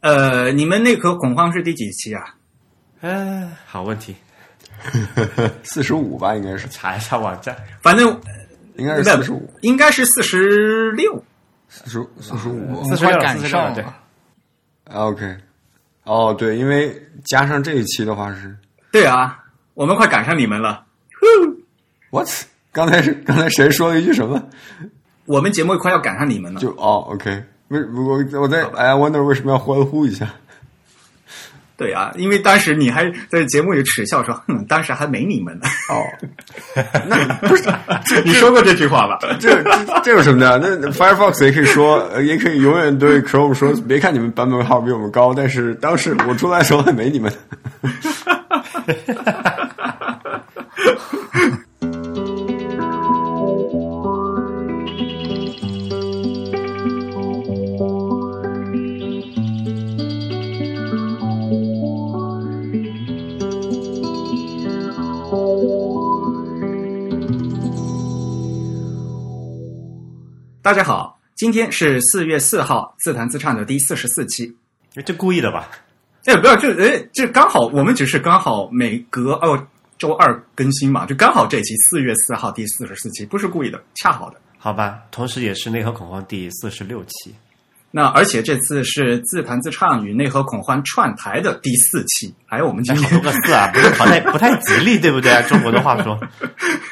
呃，你们内核恐慌是第几期啊？嗯，好问题，四十五吧，应该是，查一下网站。反正应该是四十五，应该是四十六。四十四十五我们快赶上对了。，OK。哦，对，因为加上这一期的话是对啊，我们快赶上你们了。what？刚才是刚才谁说了一句什么？我们节目快要赶上你们了。就哦，OK。为我我在哎，wonder 为什么要欢呼一下？对啊，因为当时你还在节目里耻笑说：“哼，当时还没你们呢。哦，那不是”你说过这句话吧？这这这有什么的？那 Firefox 也可以说，呃也可以永远对 Chrome 说，别看你们版本号比我们高，但是当时我出来的时候还没你们。大家好，今天是四月四号，自弹自唱的第四十四期。这故意的吧？哎，不要，这哎，这刚好，我们只是刚好每隔哦周二更新嘛，就刚好这期四月四号第四十四期，不是故意的，恰好的。好吧，同时也是内核恐慌第四十六期。那而且这次是自弹自唱与内核恐慌串台的第四期，还有我们今哎，好天多个四啊，不是不太不太吉利，对不对啊？中国的话说，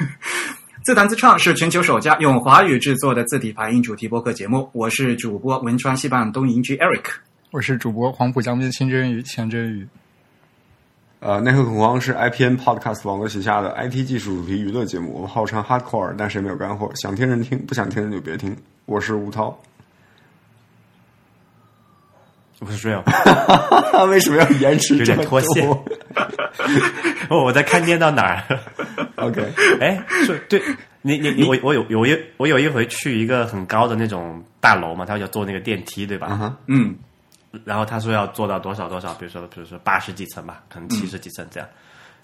自弹自唱是全球首家用华语制作的字体排音主题播客节目。我是主播汶川西半东营居 Eric。我是主播黄浦江边清蒸鱼钱真鱼。呃，内核恐慌是 IPN Podcast 网络旗下的 IT 技术主题娱乐节目，我们号称 Hardcore，但是没有干货？想听人听，不想听人就别听。我是吴涛。我是 real，为什么要延迟有点脱线多 哦，我在看念到哪儿？？OK，哎，说对你你你我我有有一我有一回去一个很高的那种大楼嘛，他要坐那个电梯，对吧？嗯，然后他说要做到多少多少，比如说比如说八十几层吧，可能七十几层这样。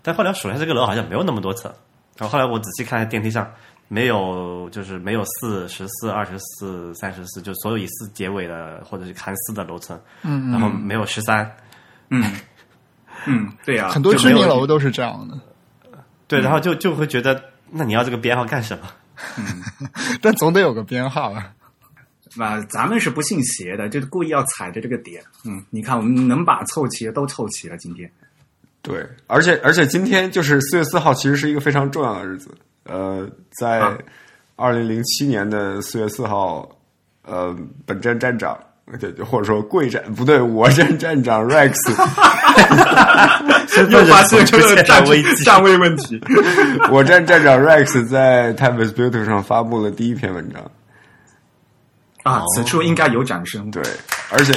但后来数了一下，这个楼好像没有那么多层。然后后来我仔细看电梯上没有，就是没有四、十四、二十四、三十四，就所有以四结尾的或者是含四的楼层。嗯然后没有十三。嗯，嗯，对呀、很多居民楼都是这样的，对，然后就就会觉得，那你要这个编号干什么？但总得有个编号啊。那，咱们是不信邪的，就是故意要踩着这个点。嗯，你看我们能把凑齐的都凑齐了，今天。对，而且而且今天就是四月四号，其实是一个非常重要的日子。呃，在啊二零零七年的四月四号，呃，本站站长，对，或者说贵站不对，我站站长 Rex 又发现出现了站位站位问题。我站站长 Rex 在 Type is Beautiful 上发布了第一篇文章。啊，此处应该有掌声。对，而且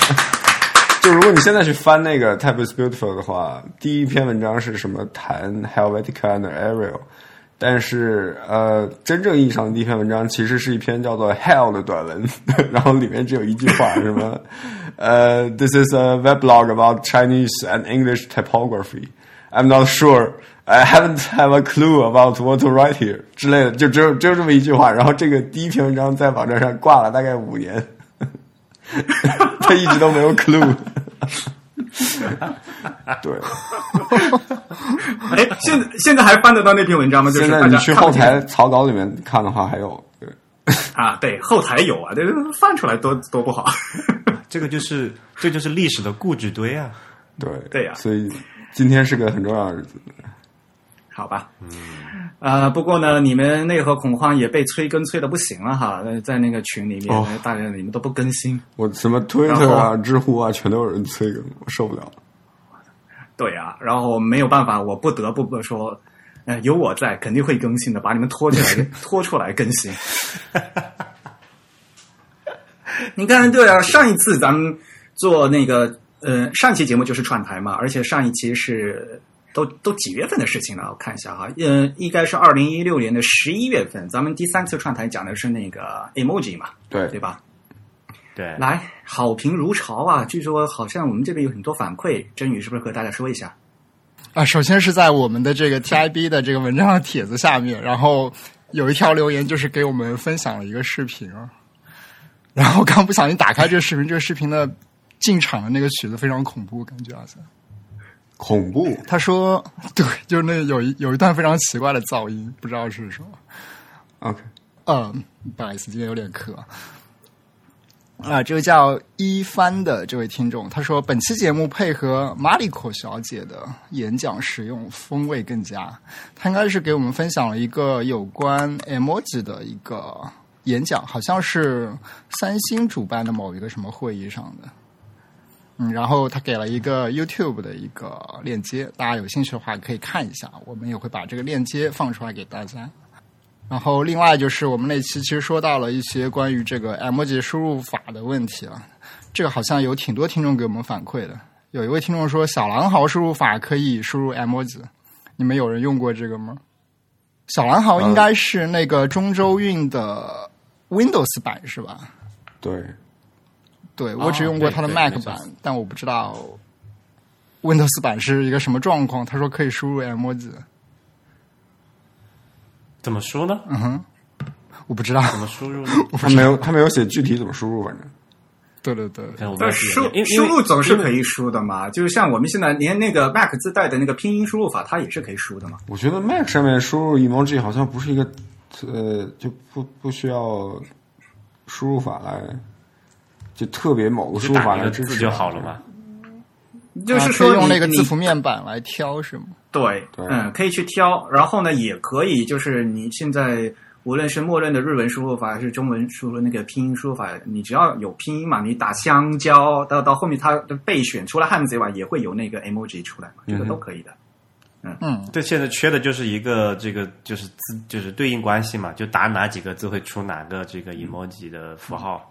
就如果你现在去翻那个 Type is Beautiful 的话，第一篇文章是什么谈 Helvetica and Arial，但是呃，真正意义上的第一篇文章其实是一篇叫做 Hell 的短文，然后里面只有一句话，什么呃，This is a weblog about Chinese and English typography. I'm not sure. I haven't have a clue about what to write here 之类的，就只有只有这么一句话。然后这个第一篇文章在网站上挂了大概五年，他一直都没有 clue。对，哎，现在现在还翻得到那篇文章吗？就是现在大家你去后台草稿里面看的话，还有对 啊，对，后台有啊，这个翻出来多多不好。这个就是这就是历史的固执堆啊！对对呀所以今天是个很重要的日子。好吧，嗯，呃，不过呢，你们内核恐慌也被催更催的不行了哈，呃在那个群里面，哦大家你们都不更新，我什么然 Twitter 啊、知乎啊，全都有人催更，我受不了。对啊，然后没有办法，我不得不说，呃，有我在，肯定会更新的，把你们拖起来，拖出来更新。你看，对啊，上一次咱们做那个，呃，上期节目就是串台嘛，而且上一期是都都几月份的事情了？我看一下哈，嗯、应该是二零一六年的十一月份，咱们第三次串台讲的是那个 emoji 嘛，对对吧？对，来，好评如潮啊！据说好像我们这边有很多反馈，真宇是不是和大家说一下？啊，首先是在我们的这个 TIB 的这个文章的帖子下面，然后有一条留言就是给我们分享了一个视频啊，然后刚不小心打开这个视频，这个视频的进场的那个曲子非常恐怖，感觉好像。恐怖。他说：“对，就是那有一有一段非常奇怪的噪音，不知道是什么。OK，嗯，不好意思，今天有点渴。啊，这位叫一帆的这位听众，他说本期节目配合马里口小姐的演讲使用，风味更佳。他应该是给我们分享了一个有关 emoji 的一个演讲，好像是三星主办的某一个什么会议上的。嗯，然后他给了一个 YouTube 的一个链接，大家有兴趣的话可以看一下，我们也会把这个链接放出来给大家。然后另外就是我们那期其实说到了一些关于这个 emoji 输入法的问题了，这个好像有挺多听众给我们反馈的。有一位听众说小狼嚎输入法可以输入 emoji，你们有人用过这个吗？小狼嚎应该是那个中州韵的 Windows 版是吧？对，对我只用过它的 Mac 版，但我不知道 Windows 版是一个什么状况。他说可以输入 emoji，怎么输呢？嗯哼我不知道。怎么输入呢？他没有他没有写具体怎么输入，反正对对对，但输因为输入总是可。以输的嘛，就是像我们现在连那个 Mac 自带的那个拼音输入法，它也是可以输的嘛。我觉得 Mac 上面输入 emoji 好像不是一个呃，就不不需要输入法来，就特别某个就输入法打一个来支持字就好了嘛。就是说用那个字符面板来挑是吗？对，嗯，可以去挑，然后呢，也可以就是你现在无论是默认的日文输入法还是中文输入那个拼音输入法，你只要有拼音嘛，你打香蕉到到后面它的备选除了汉字以外，也会有那个 emoji 出来嘛，这个都可以的。嗯，这现在缺的就是一个这个就是字就是对应关系嘛，就打哪几个字会出哪个这个 emoji 的符号。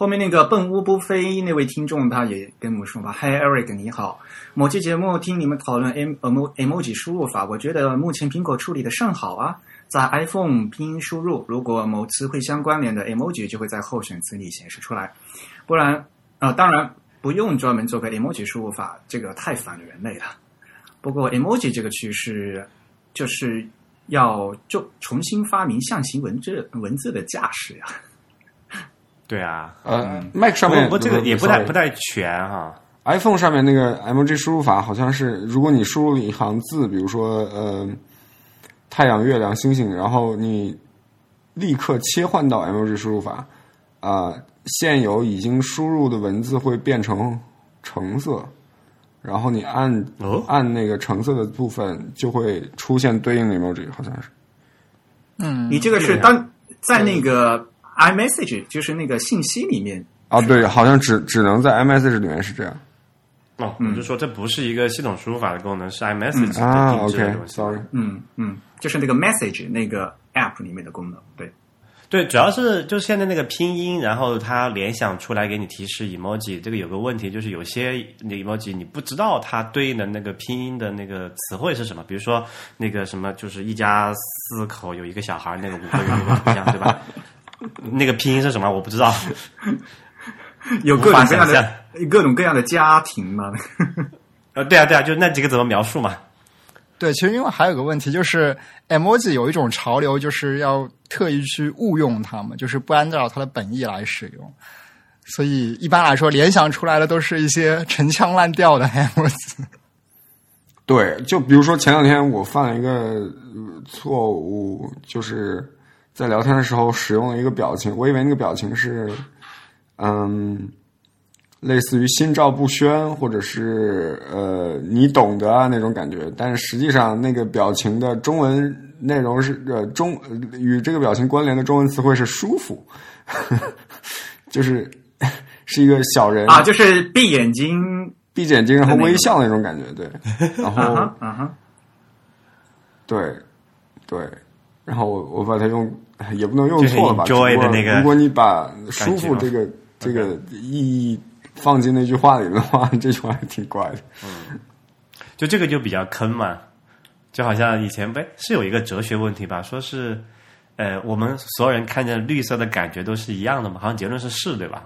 后面那个笨乌不飞那位听众他也跟我们说吧，Hi Eric 你好，某期节目听你们讨论 emoji 输入法，我觉得目前苹果处理的甚好啊，在 iPhone 拼音输入，如果某词汇相关联的 emoji 就会在候选词里显示出来，不然呃当然不用专门做个 emoji 输入法，这个太反人类了。不过 emoji 这个趋势就是要就重新发明象形文字文字的架势呀、对啊，呃，Mac 上不面过这个也不太不太全哈。iPhone 上面那个 emoji 输入法好像是，如果你输入一行字，比如说呃太阳、月亮、星星，然后你立刻切换到 emoji 输入法，啊、现有已经输入的文字会变成橙色，然后你按、哦按那个橙色的部分就会出现对应的 emoji，好像是。嗯你这个是当在那个 iMessage 就是那个信息里面，啊，对，好像只只能在 iMessage 里面是这样哦，我就说这不是一个系统输入法的功能，是 iMessage 的啊。定制的东西。OK，sorry，、嗯嗯，就是那个 Message 那个 App 里面的功能，对，对，主要是就是现在那个拼音，然后它联想出来给你提示 emoji，这个有个问题，就是有些 emoji 你不知道它对应的那个拼音的那个词汇是什么，比如说那个什么，就是一家四口有一个小孩，那个五个人的图像，对吧？那个拼音是什么？我不知道。有各种各样的各种各样的家庭嘛。呃，对啊，对啊，就那几个怎么描述嘛？对，其实因为还有个问题，就是 emoji 有一种潮流，就是要特意去误用它们，就是不按照它的本意来使用。所以一般来说，联想出来的都是一些陈腔滥调的 emoji。对，就比如说前两天我犯了一个呃错误，就是在聊天的时候使用了一个表情，我以为那个表情是，嗯，类似于心照不宣，或者是呃你懂得啊那种感觉，但是实际上那个表情的中文内容是呃中呃与这个表情关联的中文词汇是舒服，就是是一个小人啊，就是闭眼睛，闭着眼睛然后微笑那种感觉，对，然后。对，对，然后我我把它用，也不能用错了吧？就是 enjoy 只不过的那个如果你把舒服这个这个意义放进那句话里的话，这句话还挺怪的。嗯就这个就比较坑嘛，就好像以前呗是有一个哲学问题吧，说是呃我们所有人看见绿色的感觉都是一样的嘛，好像结论是是对吧？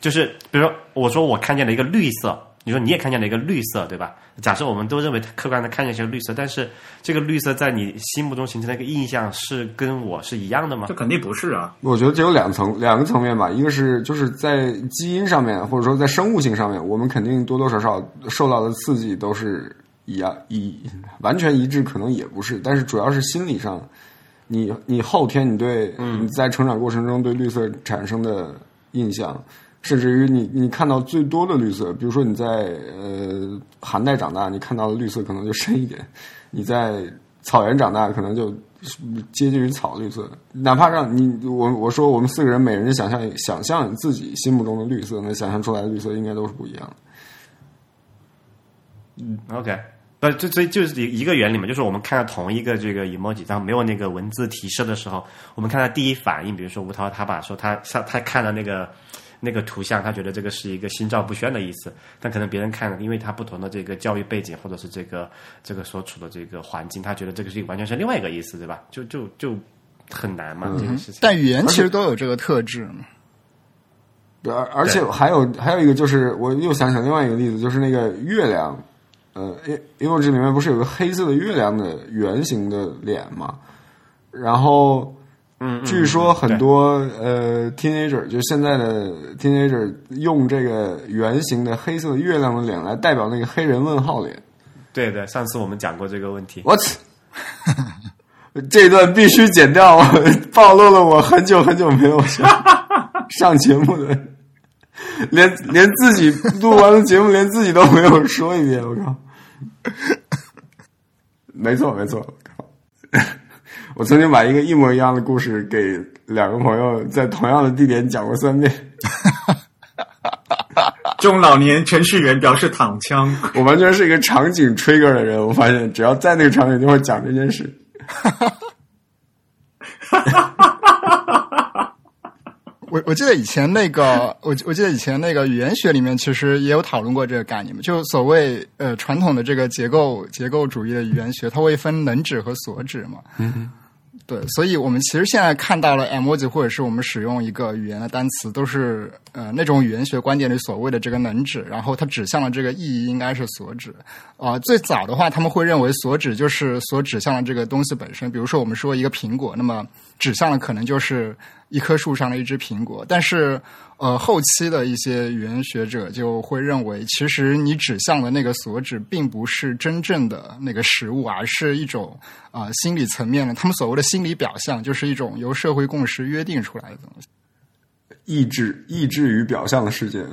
就是比如说我说我看见了一个绿色，你说你也看见了一个绿色，对吧？假设我们都认为客观的看见是绿色，但是这个绿色在你心目中形成的一个印象是跟我是一样的吗这？肯定不是啊。我觉得这有两层两个层面吧，一个是就是在基因上面，或者说在生物性上面，我们肯定多多少少受到的刺激都是一样一完全一致，可能也不是，但是主要是心理上，你你后天你对你在成长过程中对绿色产生的印象，甚至于你你看到最多的绿色，比如说你在呃寒带长大，你看到的绿色可能就深一点；你在草原长大，可能就接近于草绿色。哪怕让你我我说我们四个人每人想象想象自己心目中的绿色，那想象出来的绿色应该都是不一样的。OK，不，这这就是一个原理嘛，就是我们看到同一个这个 emoji，然后没有那个文字提示的时候，我们看到第一反应，比如说吴涛他把说他他他看到那个那个图像，他觉得这个是一个心照不宣的意思，但可能别人看了，因为他不同的这个教育背景或者是这个这个所处的这个环境，他觉得这个是完全是另外一个意思，对吧？就就就很难嘛，这个事情。但语言其实都有这个特质嘛。对，而而且还有还有一个就是，我又想起另外一个例子，就是那个月亮，呃，因因为这里面不是有个黑色的月亮的圆形的脸嘛，然后，嗯，嗯据说很多呃 teenager 就现在的 teenager 用这个圆形的黑色的月亮的脸来代表那个黑人问号脸对对，上次我们讲过这个问题。，what？这段必须剪掉，暴露了我很久很久没有上上节目的，连 连自己录完了节目，连自己都没有说一遍，我靠！没错没错！我曾经把一个一模一样的故事给两个朋友在同样的地点讲过三遍，中老年程序员表示躺枪。我完全是一个场景 trigger 的人，我发现只要在那个场景就会讲这件事。我我记得以前那个，我我记得以前那个语言学里面其实也有讨论过这个概念嘛，就所谓呃传统的这个结构结构主义的语言学，它会分能指和所指嘛。嗯，对，所以我们其实现在看到了 emoji 或者是我们使用一个语言的单词，都是呃那种语言学观点里所谓的这个能指，然后它指向了这个意义应该是所指。啊、最早的话，他们会认为所指就是所指向的这个东西本身。比如说，我们说一个苹果，那么指向的可能就是一棵树上的一只苹果。但是，呃，后期的一些语言学者就会认为，其实你指向的那个所指，并不是真正的那个实物，而是一种啊、心理层面的，他们所谓的心理表象，就是一种由社会共识约定出来的东西。意志意志与表象的世界，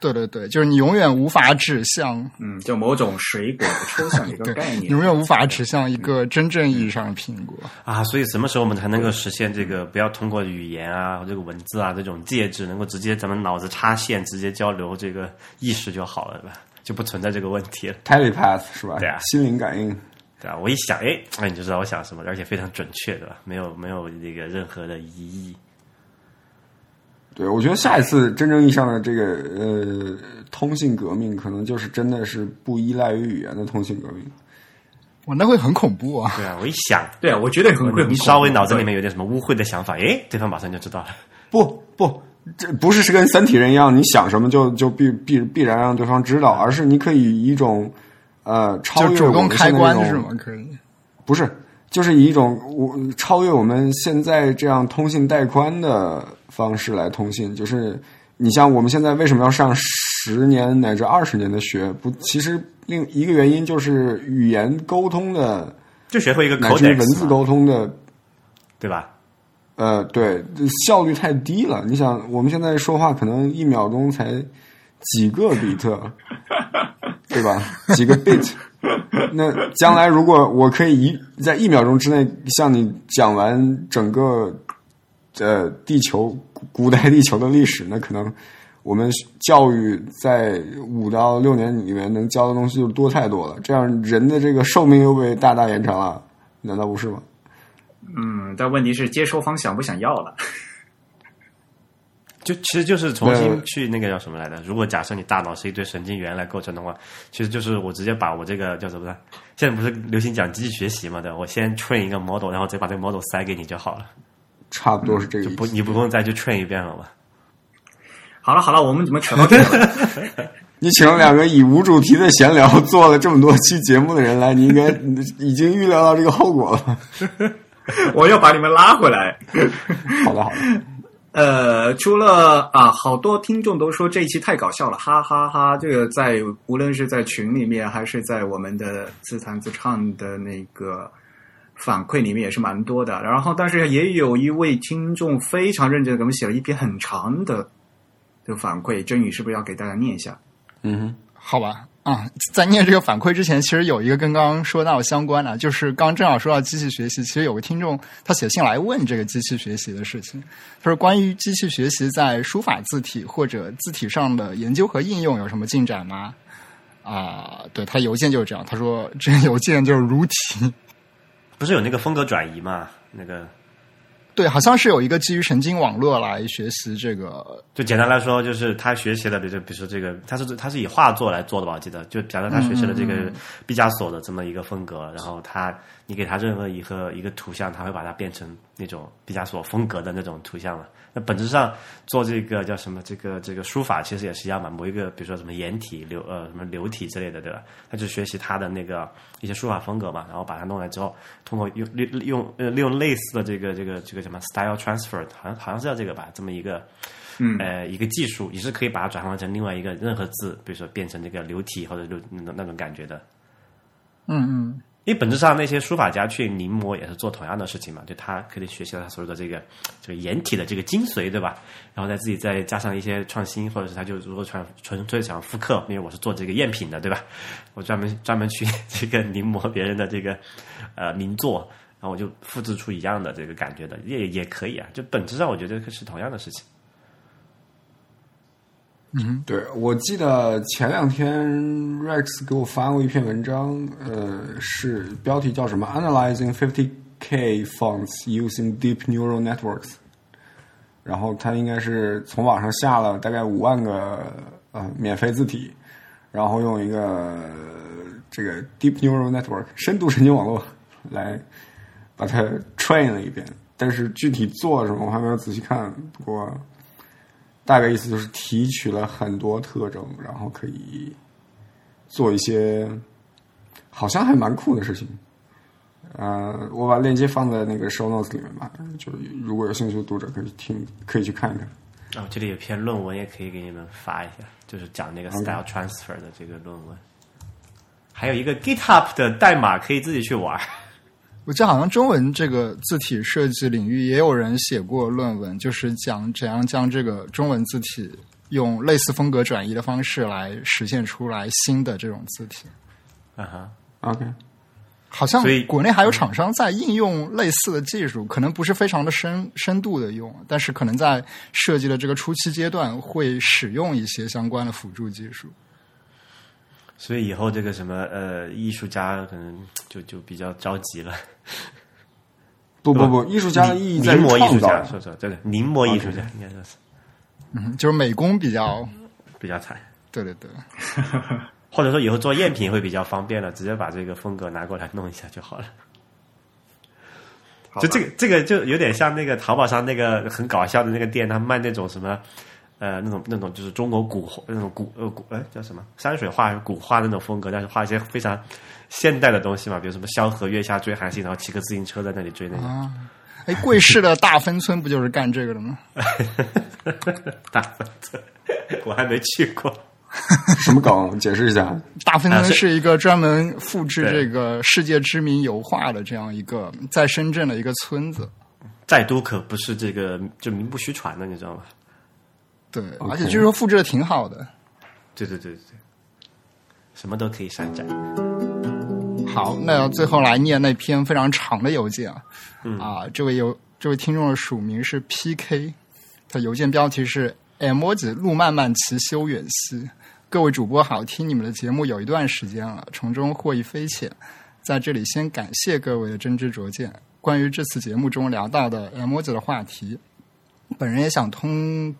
对对对，就是你永远无法指向，嗯，就某种水果的抽象的一个 概念。永远无法指向一个真正意义上的苹果。啊，所以什么时候我们才能够实现这个不要通过语言啊、这个文字啊这种介质，能够直接咱们脑子插线，直接交流这个意识就好了，对吧？就不存在这个问题了，telepath 是吧？对啊心灵感应。对啊？我一想，哎，哎，你就知道我想什么，而且非常准确，对吧？没有没有这个任何的疑义。对，我觉得下一次真正意义上的这个呃通信革命，可能就是真的是不依赖于语言的通信革命。哇，那会很恐怖啊！对啊，我一想，对啊，我觉得很会很你稍微脑子里面有点什么污秽的想法，哎，对方马上就知道了。不不，这不是是跟三体人一样，你想什么就就必必必然让对方知道，而是你可以以一种呃超越我们动开现在这种关是吗？可以。不是，就是以一种我超越我们现在这样通信带宽的方式来通信。就是你像我们现在为什么要上十年乃至二十年的学？不，其实另一个原因就是语言沟通的就学会一个乃至于文字沟通的对吧？呃，对，效率太低了。你想，我们现在说话可能一秒钟才几个比特，对吧？几个 bit。那将来如果我可以一在一秒钟之内向你讲完整个呃地球古代地球的历史，那可能我们教育在五到六年里面能教的东西就多太多了。这样人的这个寿命又被大大延长了，难道不是吗？嗯，但问题是接收方想不想要了？就其实就是重新去那个叫什么来的？如果假设你大脑是一堆神经元来构成的话，其实就是我直接把我这个叫什么呢？现在不是流行讲机器学习嘛？对？我先 train 一个 model，然后再把这个 model 塞给你就好了，差不多是这个意思。就不你不用再去 train 一遍了吧。好了好了，我们怎么扯到这了？你请了两个以无主题的闲聊做了这么多期节目的人来，你应该已经预料到这个后果了。我要把你们拉回来。好的，好的。呃，除了啊，好多听众都说这一期太搞笑了，哈哈哈这个在无论是在群里面，还是在我们的自弹自唱的那个反馈里面，也是蛮多的。然后，但是也有一位听众非常认真的给我们写了一篇很长的的反馈，真宇是不是要给大家念一下？嗯哼，好吧，啊，在念这个反馈之前，其实有一个跟刚刚说到相关的，就是刚正好说到机器学习，其实有个听众他写信来问这个机器学习的事情，他说关于机器学习在书法字体或者字体上的研究和应用有什么进展吗？啊，对他邮件就是这样，他说这个邮件就是如题，不是有那个风格转移嘛？那个对，好像是有一个基于神经网络来学习这个就简单来说，就是他学习的，比如比如说这个，他是他是以画作来做的吧？我记得，就假如他学习了这个毕加索的这么一个风格，然后他你给他任何一个一个图像，他会把它变成那种毕加索风格的那种图像了。那本质上做这个叫什么？这个这个书法其实也是一样嘛。某一个比如说什么颜体、流呃什么流体之类的，对吧？他就学习他的那个一些书法风格嘛，然后把它弄来之后，通过用利用呃利用类似的这个这个这个什么 style transfer，好像好像是叫这个吧，这么一个。嗯呃，一个技术，也是可以把它转换成另外一个任何字，比如说变成这个流体或者流那种那种感觉的。嗯嗯因为本质上那些书法家去临摹也是做同样的事情嘛，就他可以学习了他所有的这个这个颜体的这个精髓，对吧？然后再自己再加上一些创新，或者是他就如果纯纯粹想复刻，因为我是做这个赝品的，对吧？我专门专门去 这个临摹别人的这个呃名作，然后我就复制出一样的这个感觉的，也也可以啊。就本质上我觉得是同样的事情。嗯对，我记得前两天 Rex 给我发过一篇文章，呃，是标题叫什么？Analyzing 50k fonts using deep neural networks。然后他应该是从网上下了大概五万个呃免费字体，然后用一个这个 deep neural network 深度神经网络来把它 train 了一遍。但是具体做什么我还没有仔细看，不过。大概意思就是提取了很多特征，然后可以做一些好像还蛮酷的事情。呃，我把链接放在那个 show notes 里面吧，就是如果有兴趣的读者可以听，可以去看一看。然后这里有篇论文也可以给你们发一下，就是讲那个 style transfer 的这个论文。还有一个 GitHub 的代码可以自己去玩。我记得好像中文这个字体设计领域也有人写过论文，就是讲怎样将这个中文字体用类似风格转移的方式来实现出来新的这种字体。啊哈，OK，好像国内还有厂商在应用类似的技术，可能不是非常的深深度的用，但是可能在设计的这个初期阶段会使用一些相关的辅助技术。所以以后这个什么呃，艺术家可能就就比较着急了。不不不，艺术家的意义在于临摹艺术家，创造呀。说说这个临摹艺术家应该说是嗯，就是美工比较，比较惨，对 对对，或者说以后做赝品会比较方便了，直接把这个风格拿过来弄一下就好了。就这个这个就有点像那个淘宝上那个很搞笑的那个店，他卖那种什么呃那种那种就是中国古那种古呃古哎叫什么山水画古画那种风格，但是画一些非常现代的东西嘛，比如什么萧何月下追韩信，然后骑个自行车在那里追那种。啊，哎，贵市的大芬村不就是干这个的吗？大芬村，我还没去过。什么梗？解释一下。大芬村是一个专门复制这个世界知名油画的这样一个在深圳的一个村子。在都可不是这个就名不虚传的，你知道吗？对而且据说复制的挺好的。对对对对对，什么都可以山寨。好，那最后来念那篇非常长的邮件啊，嗯啊，这位邮这位听众的署名是 P.K，他邮件标题是 “emoji 路漫漫其修远兮”。各位主播好，听你们的节目有一段时间了，从中获益匪浅，在这里先感谢各位的真知灼见。关于这次节目中聊到的 emoji 的话题，本人也想通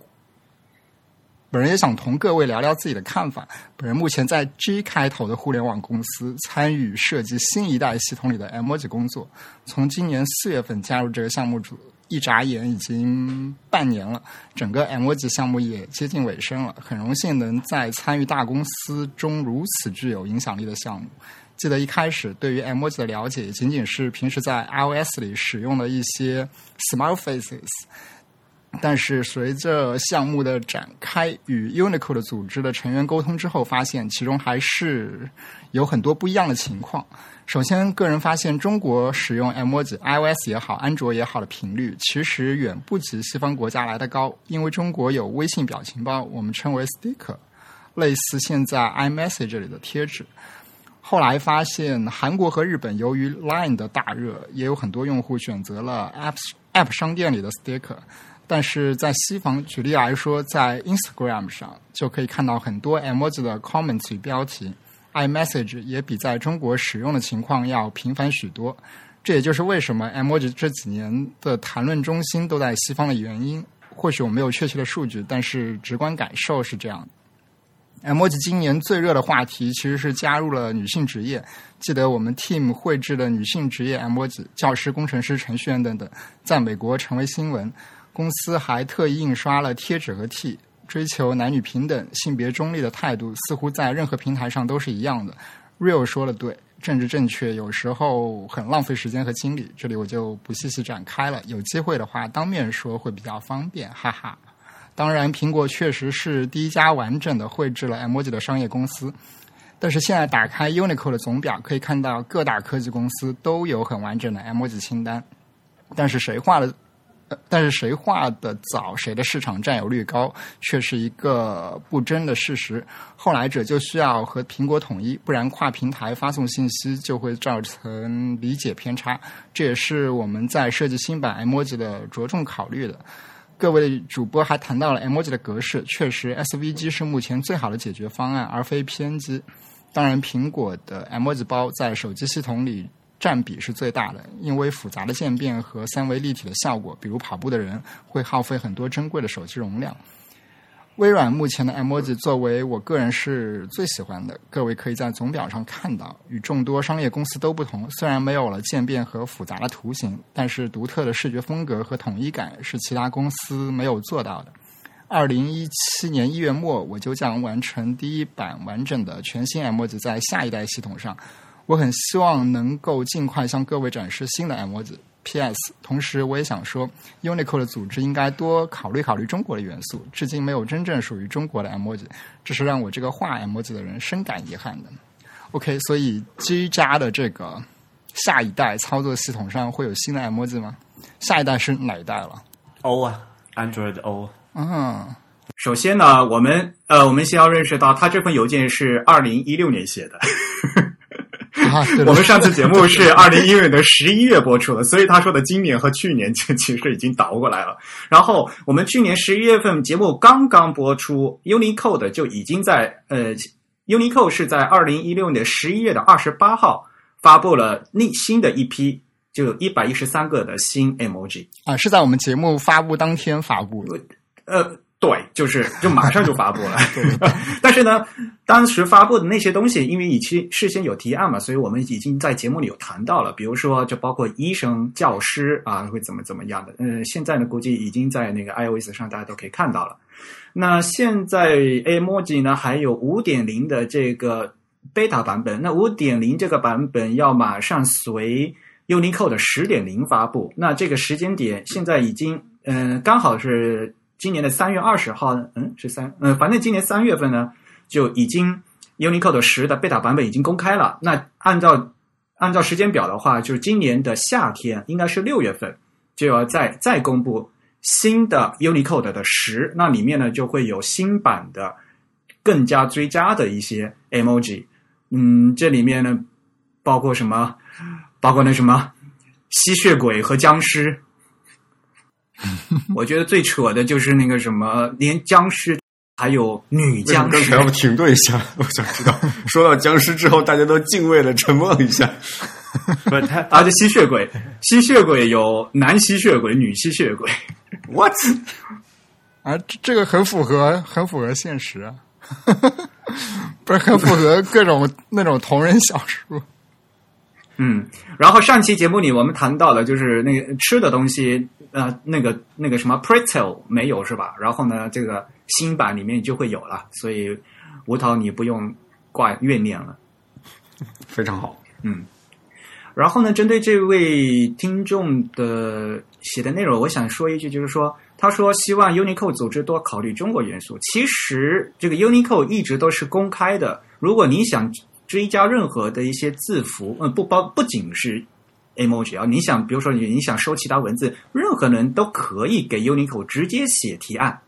本人也想同各位聊聊自己的看法。本人目前在 G 开头的互联网公司参与设计新一代系统里的 emoji 工作，从今年四月份加入这个项目组一眨眼已经半年了，整个 emoji 项目也接近尾声了。很荣幸能在参与大公司中如此具有影响力的项目。记得一开始对于 emoji 的了解，仅仅是平时在 iOS 里使用的一些 smile faces。但是随着项目的展开，与 Unicode 的组织的成员沟通之后，发现其中还是有很多不一样的情况。首先，个人发现中国使用 emoji，iOS 也好，安卓也好的频率，其实远不及西方国家来的高。因为中国有微信表情包，我们称为 sticker，类似现在 iMessage 里的贴纸。后来发现，韩国和日本由于 Line 的大热，也有很多用户选择了 App App 商店里的 sticker。但是在西方，举例来说，在 Instagram 上就可以看到很多 emoji 的 comments 与标题，iMessage 也比在中国使用的情况要频繁许多。这也就是为什么 emoji 这几年的谈论中心都在西方的原因。或许我没有确切的数据，但是直观感受是这样的。emoji 今年最热的话题其实是加入了女性职业。记得我们 team 绘制的女性职业 emoji，教师、工程师、程序员等等，在美国成为新闻。公司还特意印刷了贴纸和 T，追求男女平等、性别中立的态度，似乎在任何平台上都是一样的。Real 说的对，政治正确有时候很浪费时间和精力，这里我就不细细展开了。有机会的话，当面说会比较方便，哈哈。当然，苹果确实是第一家完整的绘制了 emoji 的商业公司。但是现在打开 Unicode 的总表，可以看到各大科技公司都有很完整的 emoji 清单。但是谁画的？但是谁画的早，谁的市场占有率高，却是一个不争的事实。后来者就需要和苹果统一，不然跨平台发送信息就会造成理解偏差。这也是我们在设计新版 emoji 的着重考虑的。各位主播还谈到了 emoji 的格式，确实 SVG 是目前最好的解决方案，而非 PNG。当然，苹果的 emoji 包在手机系统里占比是最大的，因为复杂的渐变和三维立体的效果，比如跑步的人会耗费很多珍贵的手机容量。微软目前的 emoji 作为我个人是最喜欢的，各位可以在总表上看到，与众多商业公司都不同。虽然没有了渐变和复杂的图形，但是独特的视觉风格和统一感是其他公司没有做到的。二零一七年一月末，我就将完成第一版完整的全新 emoji 在下一代系统上。我很希望能够尽快向各位展示新的 emoji。P.S. 同时，我也想说，Unicode 的组织应该多考虑考虑中国的元素。至今没有真正属于中国的 emoji，这是让我这个画 emoji 的人深感遗憾的。OK，所以 G 加的这个下一代操作系统上会有新的 emoji 吗？下一代是哪一代了？O 啊，Android O。嗯，首先呢，我们呃，我们先要认识到，他这份邮件是二零一六年写的。我们上次节目是二零一六年的十一月播出的，所以他说的今年和去年就 其实已经倒过来了。然后我们去年十一月份节目刚刚播出，Unicode 就已经在呃，Unicode 是在二零一六年十一月的二十八号发布了另新的一批，就有一百一十三个的新 emoji 啊，是在我们节目发布当天发布的，呃。对，就是就马上就发布了。但是呢，当时发布的那些东西，因为已经事先有提案嘛，所以我们已经在节目里有谈到了。比如说，就包括医生、教师啊，会怎么怎么样的。嗯，现在呢，估计已经在那个 iOS 上大家都可以看到了。那现在 emoji 呢，还有五点零的这个 beta 版本。那五点零这个版本要马上随 Unicode 的十点零发布。那这个时间点现在已经，嗯，刚好是。今年的三月二十号呢，嗯，是三，嗯，反正今年三月份呢，就已经 Unicode 十的 beta 版本已经公开了。那按照按照时间表的话，就是今年的夏天，应该是六月份就要再再公布新的 Unicode 的十，那里面呢就会有新版的更加追加的一些 emoji。嗯，这里面呢包括什么？包括那什么吸血鬼和僵尸。我觉得最扯的就是那个什么，连僵尸还有女僵尸。刚才要不停顿一下，我想知道，说到僵尸之后，大家都敬畏的沉默了一下。不，他啊，这吸血鬼，吸血鬼有男吸血鬼、女吸血鬼。What？啊，这个很符合，很符合现实啊，不是很符合各种那种同人小说。嗯，然后上期节目里我们谈到了，就是那个吃的东西，呃那个那个什么 Pretzel 没有是吧？然后呢，这个新版里面就会有了，所以吴涛你不用挂怨念了。非常好。嗯然后呢，针对这位听众的写的内容，我想说一句，就是说，他说希望 Unicode 组织多考虑中国元素。其实这个 Unicode 一直都是公开的，如果你想追加任何的一些字符，嗯，不包不仅是 emoji 啊，你想比如说你你想收其他文字，任何人都可以给 Unicode 直接写提案。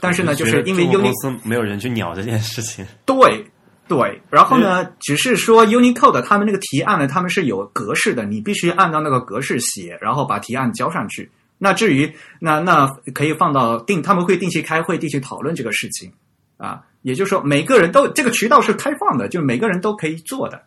但是呢，就是因为 Unicode 没有人去鸟这件事情。对对，然后呢，只是说 Unicode 他们那个提案呢，他们是有格式的，你必须按照那个格式写，然后把提案交上去。那至于那那可以放到定，他们会定期开会，定期讨论这个事情啊。也就是说，每个人都这个渠道是开放的，就是每个人都可以做的。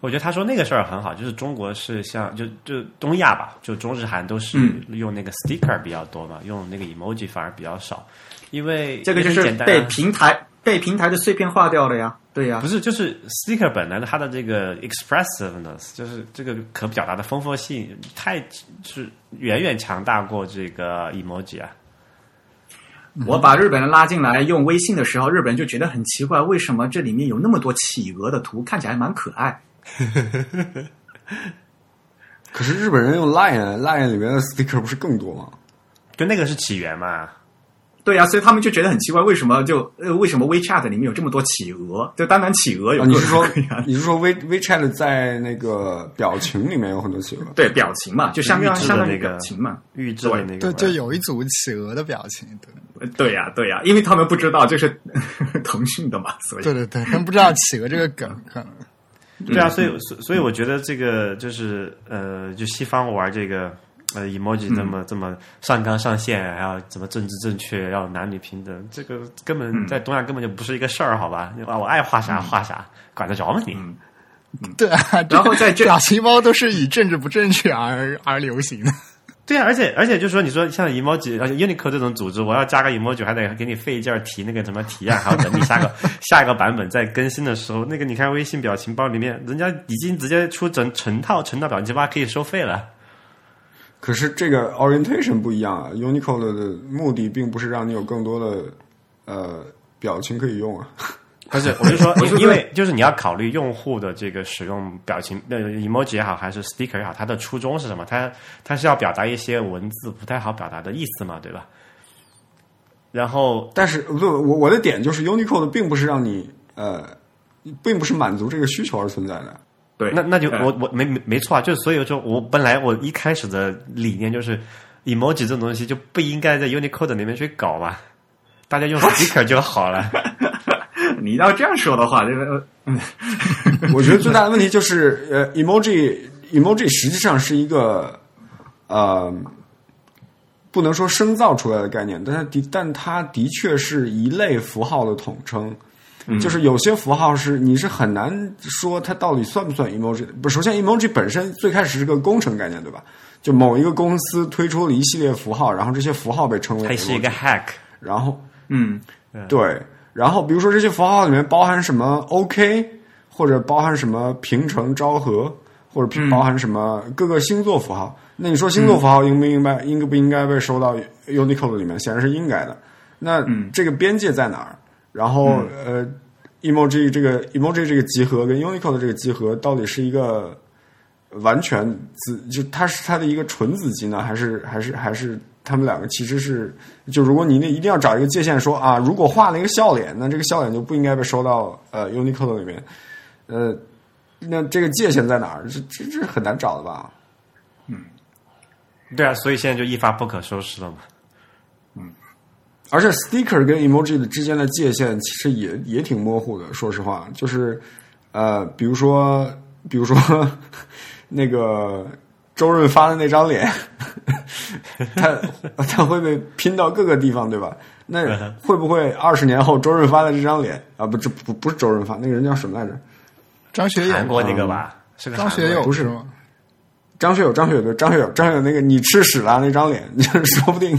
我觉得他说那个事儿很好，就是中国是像就就东亚吧，就中日韩都是嗯用那个 sticker 比较多嘛，用那个 emoji 反而比较少，因为这个就是被平台被平台的碎片化掉了呀。对呀不，是，就是 sticker 本来的它的这个 expressiveness，就是这个可表达的丰富性，太是远远强大过这个 emoji 啊。我把日本人拉进来用微信的时候，日本人就觉得很奇怪，为什么这里面有那么多企鹅的图，看起来蛮可爱。可是日本人用 Line，Line 里面的 sticker 不是更多吗？就那个是起源嘛，对呀、所以他们就觉得很奇怪，为什么就呃为什么 WeChat 里面有这么多企鹅？就单单企鹅有啊，你是说你是说 We WeChat 在那个表情里面有很多企鹅？对表情嘛，就相当预制的相当于那个表情嘛。预制的那个对，就有一组企鹅的表情，对，呃对呀、对呀、因为他们不知道这是 腾讯的嘛，所以对对对，他们不知道企鹅这个梗，可能对啊，所以所所以我觉得这个就是呃，就西方玩这个呃 emoji 这么、这么上纲上线，还要怎么政治正确，要男女平等，这个根本在东亚根本就不是一个事儿，好吧？啊，我爱画啥画啥，管得着吗你？对啊，然后在这 表情包都是以政治不正确而而流行的。对啊，而且而且就是说，你说像 emoji，而且 Unicode 这种组织，我要加个 emoji，还得给你费劲儿提那个什么提案，还要等你下个 下一个版本再更新的时候，那个你看微信表情包里面，人家已经直接出整成套成套表情包可以收费了。可是这个 orientation 不一样啊，Unicode 的目的并不是让你有更多的呃表情可以用啊。不是，我就说，因因为就是你要考虑用户的这个使用表情，呃，emoji 也好，还是 sticker 也好，它的初衷是什么？它它是要表达一些文字不太好表达的意思嘛，对吧？然后但是不，我我的点就是 Unicode 并不是让你呃，并不是满足这个需求而存在的。对，那那就呃我我没没没错啊，就是所以说我本来我一开始的理念就是 emoji 这种东西就不应该在 Unicode 里面去搞嘛，大家用 sticker 就好了。你要这样说的话，这个嗯 我觉得最大的问题就是，呃，emoji emoji 实际上是一个呃，不能说生造出来的概念，但它的但它的确是一类符号的统称。就是有些符号是你是很难说它到底算不算 emoji。不，首先 emoji 本身最开始是个工程概念，对吧？就某一个公司推出了一系列符号，然后这些符号被称为它是一个 hack，然后嗯对，然后比如说这些符号里面包含什么 OK，或者包含什么平成昭和，或者包含什么各个星座符号。那你说星座符号应不应该、应不应该被收到 Unicode 里面？显然是应该的。那这个边界在哪儿？然后、呃，emoji 这个 emoji 这个集合跟 Unicode 这个集合到底是一个完全子，就它是它的一个纯子集呢，还是还是还是他们两个其实是，就如果你那一定要找一个界限说啊，如果画了一个笑脸，那这个笑脸就不应该被收到呃 Unicode 里面，呃，那这个界限在哪儿？这这这很难找的吧？嗯对啊，所以现在就一发不可收拾了嘛。嗯而且 sticker 跟 emoji 的之间的界限其实也也挺模糊的，说实话，就是呃，比如说，比如说 那个周润发的那张脸，他他会被拼到各个地方，对吧？那会不会二十年后周润发的这张脸啊？不，这不不是周润发，那个人叫什么来着？张学友，韩国那个吧，是个张学友不是吗？张学友，张学友对，张学友，张学友那个你吃屎啦那张脸，就 是说不定，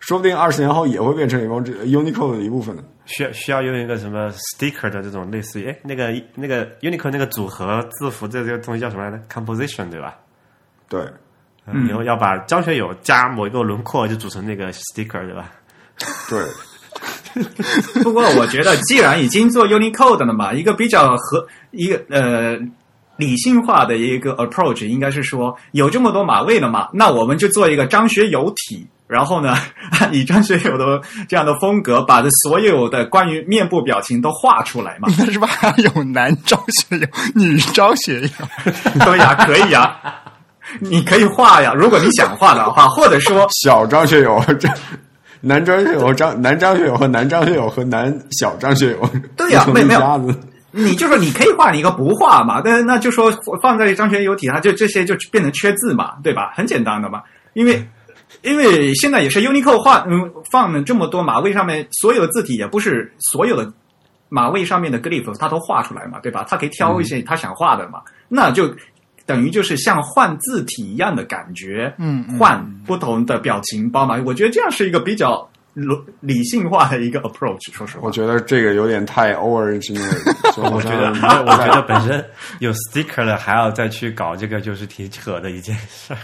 说不定二十年后也会变成 emoji Unicode 的一部分的。需要需要用一个什么 sticker 的这种类似于哎那个那个 Unicode 那个组合字符这这个东西叫什么来着？Composition 对吧？对，嗯，以后要把张学友加某一个轮廓就组成那个 sticker，对吧？对，不过我觉得，既然已经做 Unicode 了嘛，一个比较和一个呃理性化的一个 approach，应该是说有这么多码位了嘛，那我们就做一个张学友体，然后呢，以张学友的这样的风格，把这所有的关于面部表情都画出来嘛。那是吧还有男张学友、女张学友？对呀，可以呀，你可以画呀，如果你想画的话，或者说小张学友这。男张学友、张男张学友和男张学友和男小张学友，对呀、没没有。你就说你可以画，你一个不画嘛，但是那就说放在张学友体，它就这些就变成缺字嘛，对吧？很简单的嘛，因为因为现在也是 Unicode 画，嗯，放了这么多马位上面所有的字体，也不是所有的马位上面的 glyph 它都画出来嘛，对吧？它可以挑一些他想画的嘛，那就等于就是像换字体一样的感觉，嗯嗯换不同的表情包嘛，我觉得这样是一个比较理理性化的一个 approach，说实话我。觉得这个有点太 over engineer，我觉得，像 我觉得本身有 sticker 了，还要再去搞这个，就是挺扯的一件事儿。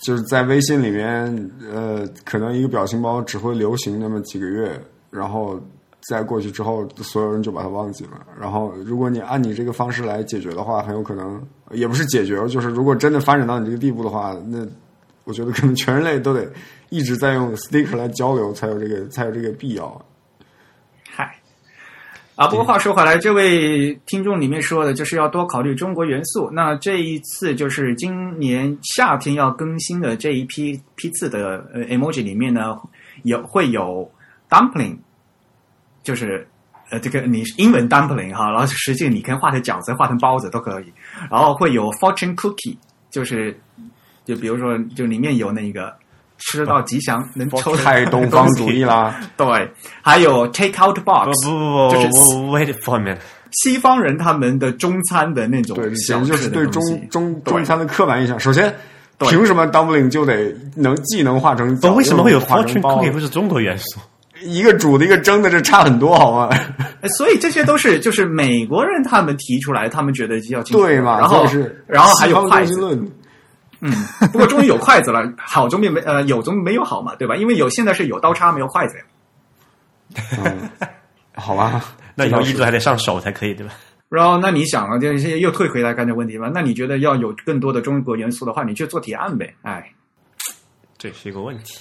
就是在微信里面，呃，可能一个表情包只会流行那么几个月，然后再过去之后，所有人就把它忘记了。然后，如果你按你这个方式来解决的话，很有可能也不是解决，就是如果真的发展到你这个地步的话，那我觉得可能全人类都得一直在用 Stick 来交流，才有这个才有这个必要。嗨，啊，不过话说回来，这位听众里面说的就是要多考虑中国元素。那这一次就是今年夏天要更新的这一批批次的呃 emoji 里面呢，有会有 dumpling，就是呃这个你是英文 dumpling 哈，然后实际你可以画成饺子、画成包子都可以。然后会有 fortune cookie，就是就比如说就里面有那个。吃到吉祥能抽 太东方主义啦！对，还有 take out box，不就是不不，wait for a minute，西方人他们的中餐的那种对，直就是对中中中餐的刻板印象。首先，凭什么 dumpling 就得能既能画成为什么会有 fortune cookie 会是中国元素？一个煮的，一个蒸的，这差很多，好吗？哎所以这些都是就是美国人他们提出来，他们觉得要进对嘛？然后是然后还有筷子。嗯，不过终于有筷子了，好总比没呃有总比没有好嘛，对吧？因为有现在是有刀叉没有筷子呀。嗯，好吧，那以后这倒是衣服还得上手才可以，对吧？然后那你想啊，就是又退回来刚才问题吧？那你觉得要有更多的中国元素的话，你去做提案呗，哎。这是一个问题。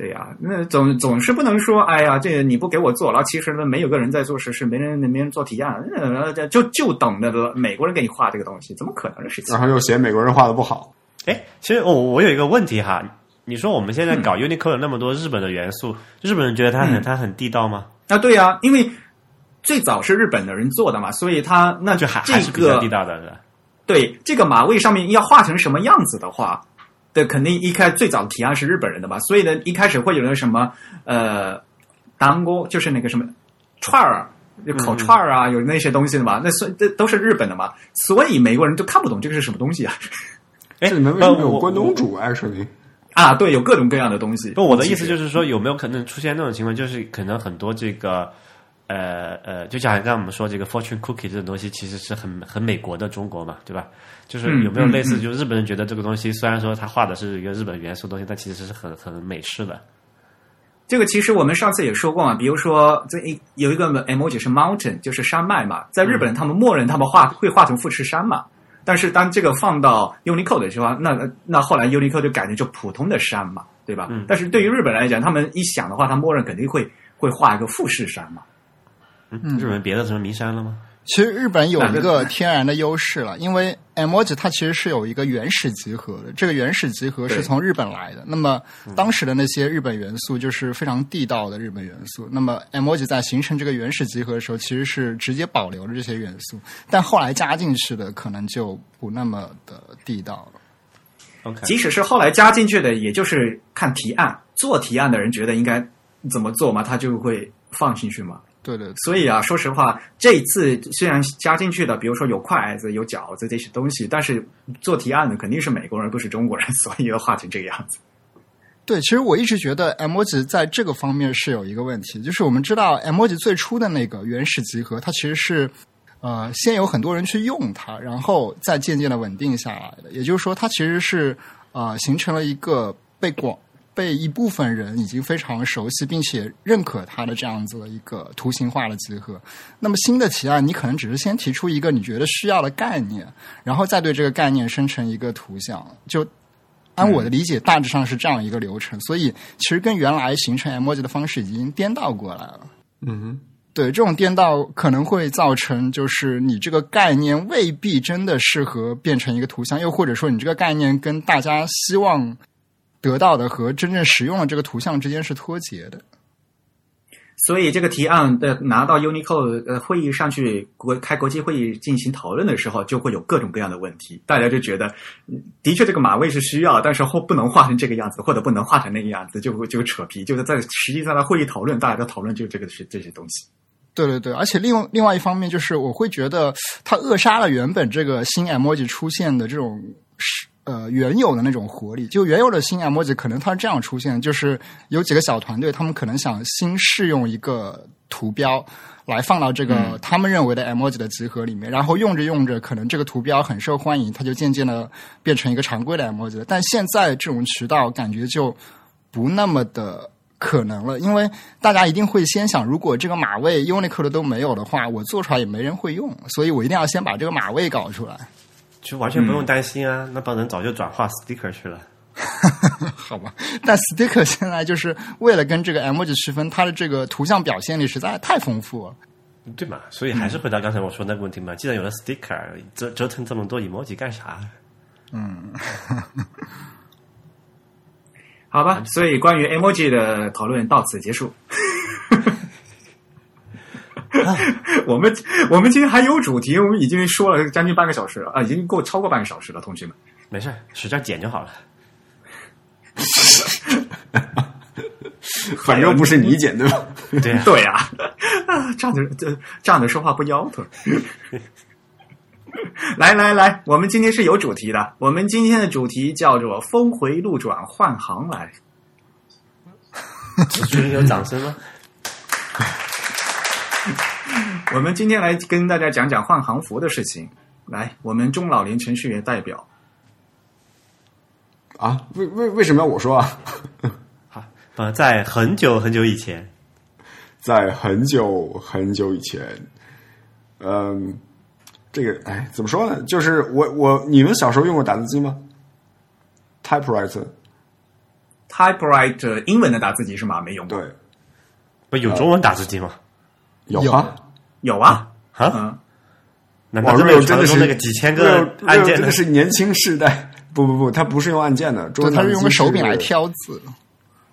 对呀、那总总是不能说，哎呀，这个你不给我做，然后其实呢，没有个人在做实事，没人没人做提案，呃，就就等着美国人给你画这个东西，怎么可能的事情然？后又嫌美国人画的不好，哎，其实我、我有一个问题哈，你说我们现在搞 Unicode 那么多日本的元素，日本人觉得它很、嗯它很地道吗？啊，对呀、因为最早是日本的人做的嘛，所以他那就还这还是比较个地道的？对这个马位上面要画成什么样子的话，对，肯定一开最早的提案是日本人的吧，所以呢，一开始会有那什么呃，当锅就是那个什么串儿烤串儿啊，有那些东西的嘛，那所这都是日本的嘛，所以美国人就看不懂这个是什么东西啊哎，这里面为什么有关东煮？actually，啊！对，有各种各样的东西。不，我的意思就是说，有没有可能出现那种情况，就是可能很多这个，呃呃，就像刚刚我们说这个 fortune cookie 这种东西，其实是很很美国的中国嘛，对吧？就是嗯有没有类似，就日本人觉得这个东西虽然说他画的是一个日本元素东西，但其实是很很美式的。这个其实我们上次也说过嘛，比如说这一有一个 emoji 是 mountain，就是山脉嘛，在日本他们默认他们画会画成富士山嘛，但是当这个放到 Unicode 的时候，那那后来 Unicode 就改成就普通的山嘛，对吧？嗯但是对于日本人来讲，他们一想的话，他默认肯定会会画一个富士山嘛。嗯，日本别的什么名山了吗？其实日本有一个天然的优势了，因为 emoji 它其实是有一个原始集合的，这个原始集合是从日本来的。那么当时的那些日本元素就是非常地道的日本元素。那么 emoji 在形成这个原始集合的时候，其实是直接保留了这些元素，但后来加进去的可能就不那么的地道了。OK，即使是后来加进去的，也就是看提案，做提案的人觉得应该怎么做嘛，他就会放进去嘛。对对所以啊，说实话，这一次虽然加进去的，比如说有筷子、有饺子这些东西，但是做提案的肯定是美国人，不是中国人，所以要画成这个样子。对，其实我一直觉得 emoji 在这个方面是有一个问题，就是我们知道 emoji 最初的那个原始集合，它其实是呃先有很多人去用它，然后再渐渐的稳定下来的。也就是说，它其实是啊、形成了一个被广被一部分人已经非常熟悉并且认可它的这样子的一个图形化的集合。那么新的提案，你可能只是先提出一个你觉得需要的概念，然后再对这个概念生成一个图像，就。按我的理解，大致上是这样一个流程，所以其实跟原来形成 emoji 的方式已经颠倒过来了。嗯哼，对，这种颠倒可能会造成，就是你这个概念未必真的适合变成一个图像，又或者说你这个概念跟大家希望得到的和真正使用的这个图像之间是脱节的。所以这个提案的拿到 Unicode 呃会议上去国开国际会议进行讨论的时候，就会有各种各样的问题。大家就觉得，嗯的确这个马位是需要，但是或不能画成这个样子，或者不能画成那个样子，就会就扯皮。就是在实际上的会议讨论，大家都讨论就这个是这些东西。对对对，而且另外另外一方面就是，我会觉得它扼杀了原本这个新 emoji 出现的这种是呃原有的那种活力。就原有的新 emoji 可能它是这样出现，就是有几个小团队，他们可能想新试用一个图标来放到这个他们认为的 emoji 的集合里面，然后用着用着，可能这个图标很受欢迎，它就渐渐的变成一个常规的 emoji 了。但现在这种渠道感觉就不那么的。可能了，因为大家一定会先想，如果这个码位 Unicode 都没有的话，我做出来也没人会用，所以我一定要先把这个码位搞出来。就完全不用担心啊，那帮人早就转化 sticker 去了。好吧，但 Sticker 现在就是为了跟这个 emoji 区分，它的这个图像表现力实在太丰富了。对嘛？所以还是回到刚才我说那个问题嘛。既然有了 sticker，折折腾这么多 emoji 干啥？嗯 好吧，所以关于 emoji 的讨论到此结束。我们我们今天还有主题，我们已经说了将近半个小时了啊，已经够超过半个小时了，同学们。没事儿，使劲剪就好了。反正不是你剪对吧？对呀、对呀、啊，这样子这这样子说话不腰疼。来来来，我们今天是有主题的，我们今天的主题叫做“峰回路转换行来有掌声吗？”。我们今天来跟大家讲讲换行服的事情。来，我们中老年程序员代表，啊，为为为什么要我说啊？好，呃，在很久很久以前，在很久很久以前，嗯，这个哎，怎么说呢？就是我我你们小时候用过打字机吗？Typewriter，typewriter 英文的打字机是吗？没用过。对，不有中文打字机吗？有有啊。有啊，啊？嗯，哇难道真的是传说那个几千个按键真的是年轻世代。不不不，它不是用按键的，它是用个手柄来。挑字。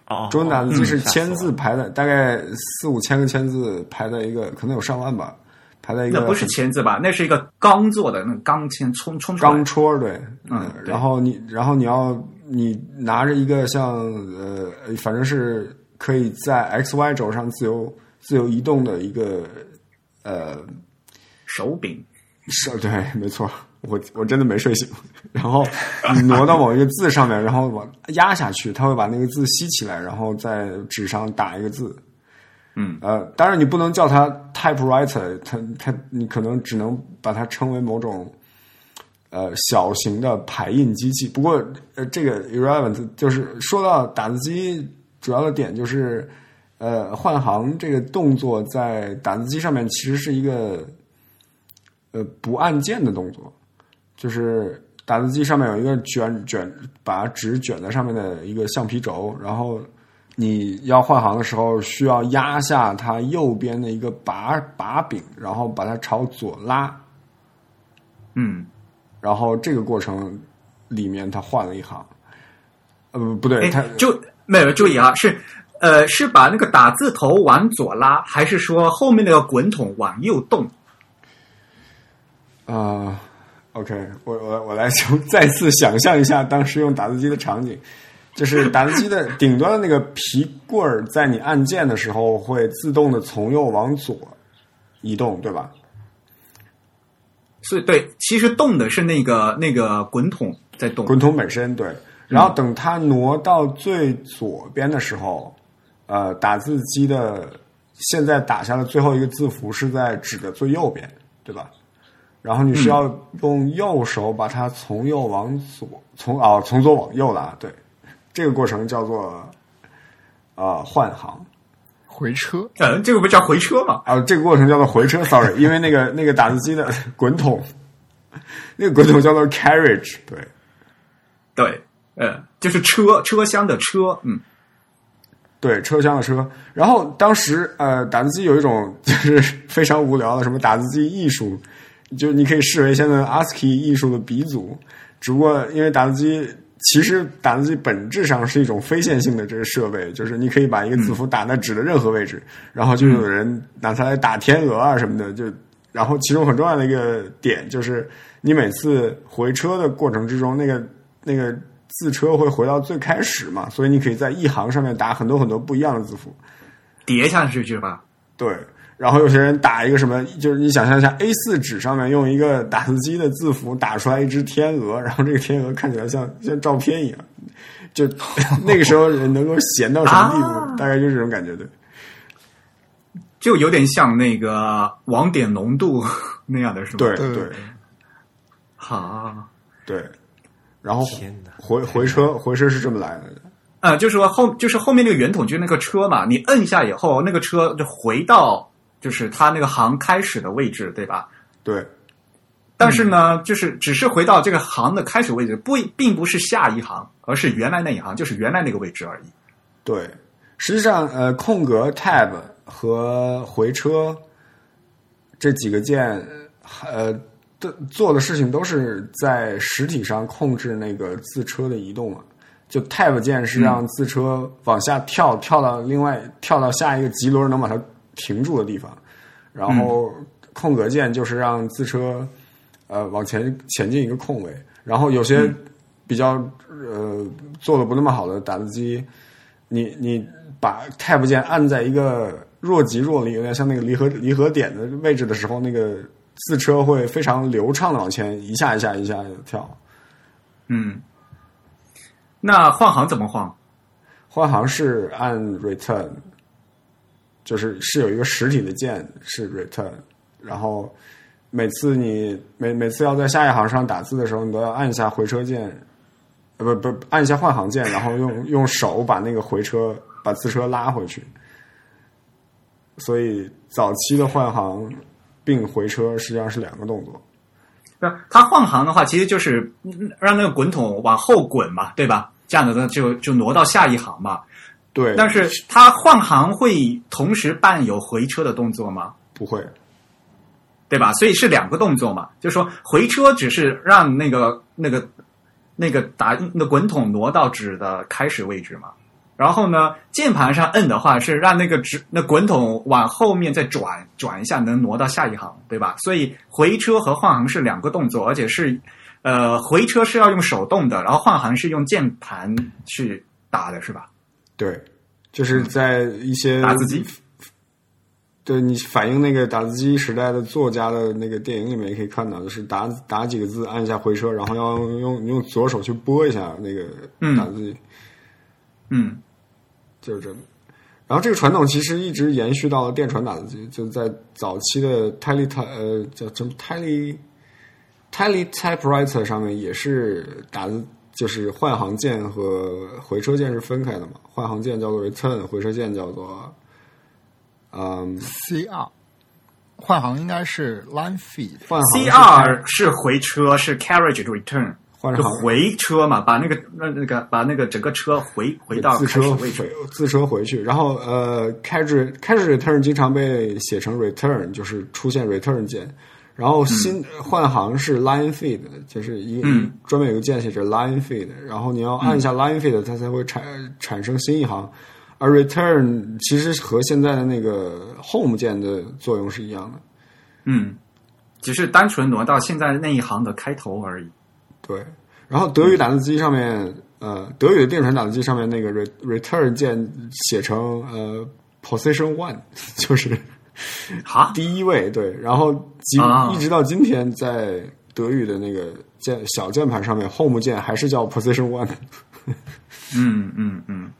哦，中文打字机是嗯签字排的，大概四五千个签字排在一个，可能有上万吧，排在一个那不是签字吧？那是一个钢做的，那个钢签冲冲出来钢。戳对，嗯然后你，然后你要你拿着一个像呃，反正是可以在 x y 轴上自由自由移动的一个呃手柄，是，对，没错，我我真的没睡醒。然后你挪到某一个字上面，然后往压下去，它会把那个字吸起来，然后在纸上打一个字。嗯，呃，当然你不能叫它 typewriter，它它你可能只能把它称为某种呃小型的排印机器。不过呃，这个 irrelevant 就是说到打字机，主要的点就是呃换行这个动作在打字机上面其实是一个呃不按键的动作，就是打字机上面有一个卷卷把纸卷在上面的一个橡皮轴，然后你要换行的时候需要压下它右边的一个把把柄，然后把它朝左拉，嗯，然后这个过程里面它换了一行，呃不不对，哎它，就没有注意啊，是呃是把那个打字头往左拉，还是说后面那个滚筒往右动？啊、o k 我我我来重再次想象一下当时用打字机的场景，就是打字机的顶端的那个皮棍儿，在你按键的时候会自动的从右往左移动，对吧？所以对，其实动的是那个那个滚筒在动。滚筒本身对，然后等它挪到最左边的时候，呃，打字机的现在打下的最后一个字符是在纸的最右边，对吧？然后你需要用右手把它从右往左，从啊从左往右拉，对，这个过程叫做啊、换行回车，嗯，这个不叫回车吗？啊，这个过程叫做回车，sorry，因为那个那个打字机的滚筒，那个滚筒叫做 carriage，对。对，呃，就是车车厢的车，嗯对，车厢的车。然后当时呃，打字机有一种就是非常无聊的什么打字机艺术，就你可以视为现在 ASCII 艺术的鼻祖。只不过因为打字机其实打字机本质上是一种非线性的这个设备，就是你可以把一个字符打在纸的任何位置，然后就有人拿它来打天鹅啊什么的，就。然后其中很重要的一个点就是，你每次回车的过程之中，那个那个字车会回到最开始嘛，所以你可以在一行上面打很多很多不一样的字符。叠下去是吧？对，然后有些人打一个什么，就是你想象一下 A 4纸上面用一个打字机的字符打出来一只天鹅，然后这个天鹅看起来像 像照片一样，就 那个时候人能够闲到什么地步，啊大概就是这种感觉，对。就有点像那个网点浓度 那样的是吧？对对对好，对，然后回回车回车是这么来的，呃，就是说后就是后面那个圆筒就是那个车嘛，你摁一下以后，那个车就回到就是它那个行开始的位置，对吧？对但是呢，就是只是回到这个行的开始位置，不并不是下一行，而是原来那一行，就是原来那个位置而已。对。实际上，呃，空格 Tab 和回车这几个键，呃，的做的事情都是在实体上控制那个自车的移动嘛。就 Tab 键是让自车往下跳，跳到另外跳到下一个棘轮能把它停住的地方，然后空格键就是让自车呃往前前进一个空位。然后有些比较呃做的不那么好的打字机，你你把 Tab 键按在一个若即若离，有点像那个离合离合点的位置的时候，那个字车会非常流畅的往前一下一下一下地跳。嗯，那换行怎么换？换行是按 Return，就是是有一个实体的键是 Return，然后每次你每每次要在下一行上打字的时候，你都要按一下回车键，呃不不按一下换行键，然后用用手把那个回车把字车拉回去。所以早期的换行并回车实际上是两个动作。那它换行的话，其实就是嗯让那个滚筒往后滚嘛，对吧？这样子呢，就就挪到下一行嘛。对，但是它换行会同时伴有回车的动作吗？不会，对吧？所以是两个动作嘛，就是说回车只是让那个那个那个打那滚筒挪到纸的开始位置嘛。然后呢，键盘上摁的话是让那个纸那滚筒往后面再转转一下，能挪到下一行，对吧？所以回车和换行是两个动作，而且是呃回车是要用手动的，然后换行是用键盘去打的，是吧？对，就是在一些打字机。对你反映那个打字机时代的作家的那个电影里面也可以看到，就是打打几个字，按一下回车，然后要用用左手去拨一下那个打字机，嗯就是这么。然后这个传统其实一直延续到了电传打字机，就在早期的 Tele 呃叫什么 Tele Tele Typewriter 上面也是打字，就是换行键和回车键是分开的嘛，换行键叫做 Return，回车键叫做嗯 CR 换行应该是 line feed，换行 cr 是回车，是 carriage return。就回车嘛，把那个那那个把那个整个车回回到自开始车位置回。自车回去，然后呃，cache cache return 经常被写成 return，就是出现 return 键。然后新、换行是 line feed，就是一个、嗯专门有个键写着 line feed，然后你要按一下 line feed，、它才会产产生新一行。而 return 其实和现在的那个 home 键的作用是一样的。嗯，只是单纯挪到现在那一行的开头而已。对，然后德语打字机上面，呃，德语的电传打字机上面那个 re, return 键写成呃 position one，就是哈，第一位。对，然后今、啊一直到今天，在德语的那个键小键盘上面，home 键还是叫 position one。嗯嗯嗯，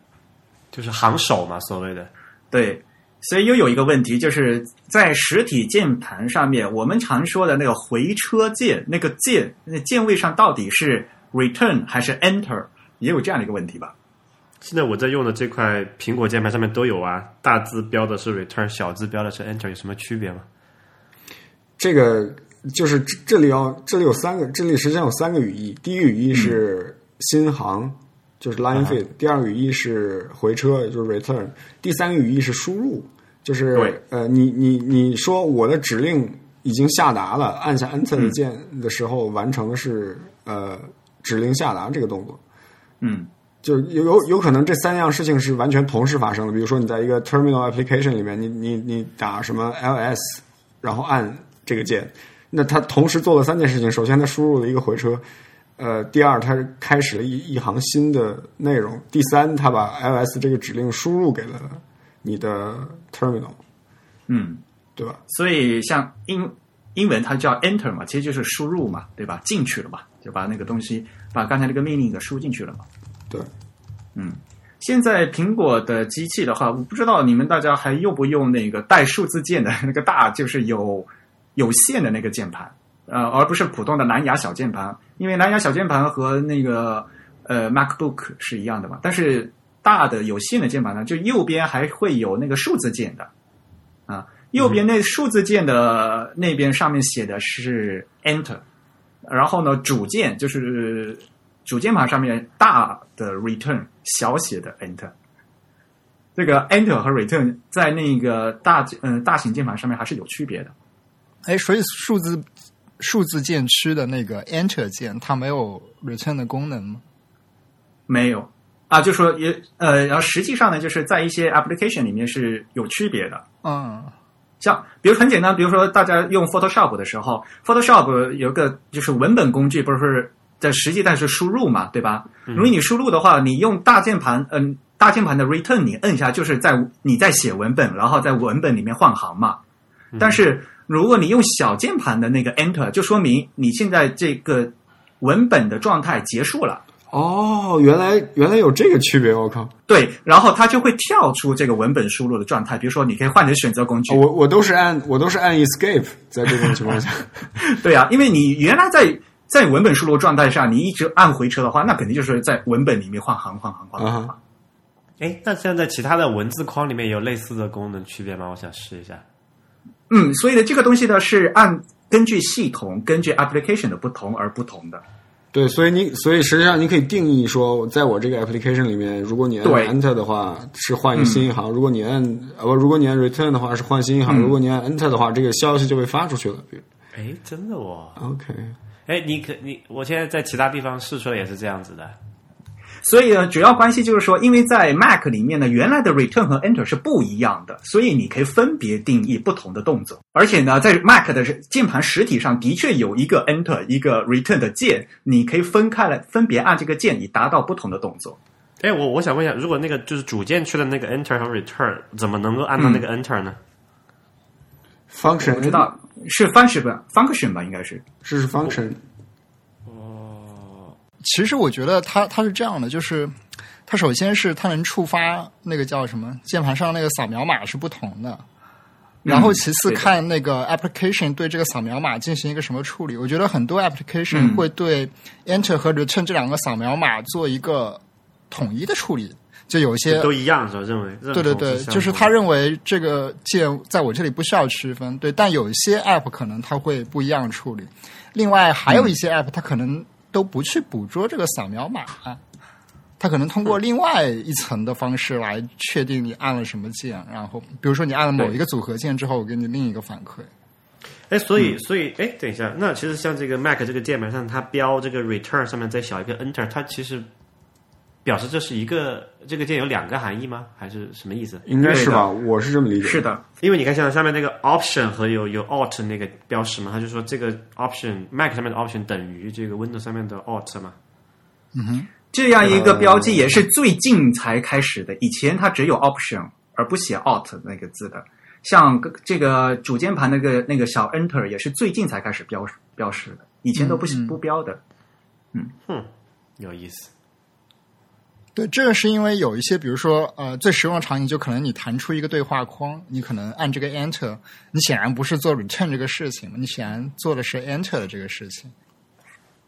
就是行首嘛，所谓的。对，所以又有一个问题，就是在实体键盘上面，我们常说的那个回车键，那个键那键位上到底是 Return 还是 Enter，也有这样的一个问题吧？现在我在用的这块苹果键盘上面都有啊，大字标的是 Return，小字标的是 Enter，有什么区别吗？这个就是这这里要这里有三个，这里实际上有三个语义。第一个语义是新航，就是 line feed；第二个语义是回车，也就是 return；第三个语义是输入，就是呃，你你你说我的指令已经下达了，按下 enter 键的时候完成的是呃指令下达这个动作。嗯就有有有可能这三样事情是完全同时发生的。比如说你在一个 terminal application 里面，你你你打什么 ls，然后按这个键，那它同时做了三件事情。首先，它输入了一个回车；呃，第二，它开始了一一行新的内容；第三，它把 ls 这个指令输入给了你的 terminal，嗯，对吧？所以像英英文它叫 Enter 嘛，其实就是输入嘛，对吧？进去了嘛，就把那个东西把刚才那个命令给输进去了嘛。对，嗯现在苹果的机器的话，我不知道你们大家还用不用那个带数字键的那个大，就是有有线的那个键盘，呃，而不是普通的蓝牙小键盘。因为蓝牙小键盘和那个呃 MacBook 是一样的嘛，但是大的有线的键盘呢，就右边还会有那个数字键的啊，右边那数字键的那边上面写的是 Enter，然后呢主键就是主键盘上面大的 Return，小写的 Enter。这个 Enter 和 Return 在那个大嗯、大型键盘上面还是有区别的。哎，所以数字数字键区的那个 Enter 键，它没有 Return 的功能吗？没有啊，就说也呃，然后实际上呢，就是在一些 application 里面是有区别的。嗯像比如很简单，比如说大家用 Photoshop 的时候，Photoshop 有个就是文本工具，不是在实际但是输入嘛，对吧？如果你输入的话，你用大键盘，嗯、大键盘的 Return 你摁一下，就是在你在写文本，然后在文本里面换行嘛。但是如果你用小键盘的那个 Enter，就说明你现在这个文本的状态结束了。哦，原来原来有这个区别，我靠！对，然后它就会跳出这个文本输入的状态。比如说，你可以换成选择工具。我我都是按我都是按 escape，在这种情况下，对啊，因为你原来在在文本输入状态下，你一直按回车的话，那肯定就是在文本里面换行换行换行嘛。哎，那现在其他的文字框里面有类似的功能区别吗？我想试一下。嗯，所以呢，这个东西呢是按根据系统、根据 application 的不同而不同的。对，所以你所以实际上你可以定义说，在我这个 application 里面，如果你按 Enter 的话是换一个新一行，如果你按呃不，如果你按 Return 的话是换新一行，嗯如果你按 Enter 的话，这个消息就被发出去了。比如哎，真的哦。OK，哎，你可你，我现在在其他地方试出来也是这样子的。所以呢，主要关系就是说，因为在 Mac 里面呢，原来的 Return 和 Enter 是不一样的，所以你可以分别定义不同的动作。而且呢，在 Mac 的键盘实体上的确有一个 Enter 一个 Return 的键，你可以分开来，分别按这个键，以达到不同的动作。哎，我我想问一下，如果那个就是主键区的那个 Enter 和 Return，怎么能够按到那个 Enter 呢？function 我知道是 function 吧，function 吧，应该是。这是 function，其实我觉得它它是这样的，就是它首先是它能触发那个叫什么键盘上那个扫描码是不同的，然后其次看那个 application 对这个扫描码进行一个什么处理。我觉得很多 application 嗯会对 enter 和 return 这两个扫描码做一个统一的处理，就有一些都一样是吧？认为认对对对，就是他认为这个键在我这里不需要区分，对，但有一些 app 可能它会不一样处理。另外还有一些 app 它可能都不去捕捉这个扫描码，它可能通过另外一层的方式来确定你按了什么键，然后比如说你按了某一个组合键之后，我给你另一个反馈。哎，所以所以哎，等一下，那其实像这个 Mac 这个键盘上，它标这个 Return 上面再小一个 Enter，它其实表示这是一个这个键有两个含义吗？还是什么意思？应该是吧？我是这么理解。是的，因为你看像下面那个 Option 和有有 Alt 那个标识嘛，它就说这个 Option Mac 上面的 Option 等于这个 Windows 上面的 Alt 嘛。嗯哼这样一个标记也是最近才开始的，以前它只有 Option 而不写 Alt 那个字的。像这个主键盘那个那个小 Enter 也是最近才开始标标识的，以前都不、嗯嗯不标的。嗯，哼有意思。对，这个是因为有一些，比如说，呃，最实用的场景就可能你弹出一个对话框，你可能按这个 Enter，你显然不是做 Return 这个事情，你显然做的是 Enter 的这个事情。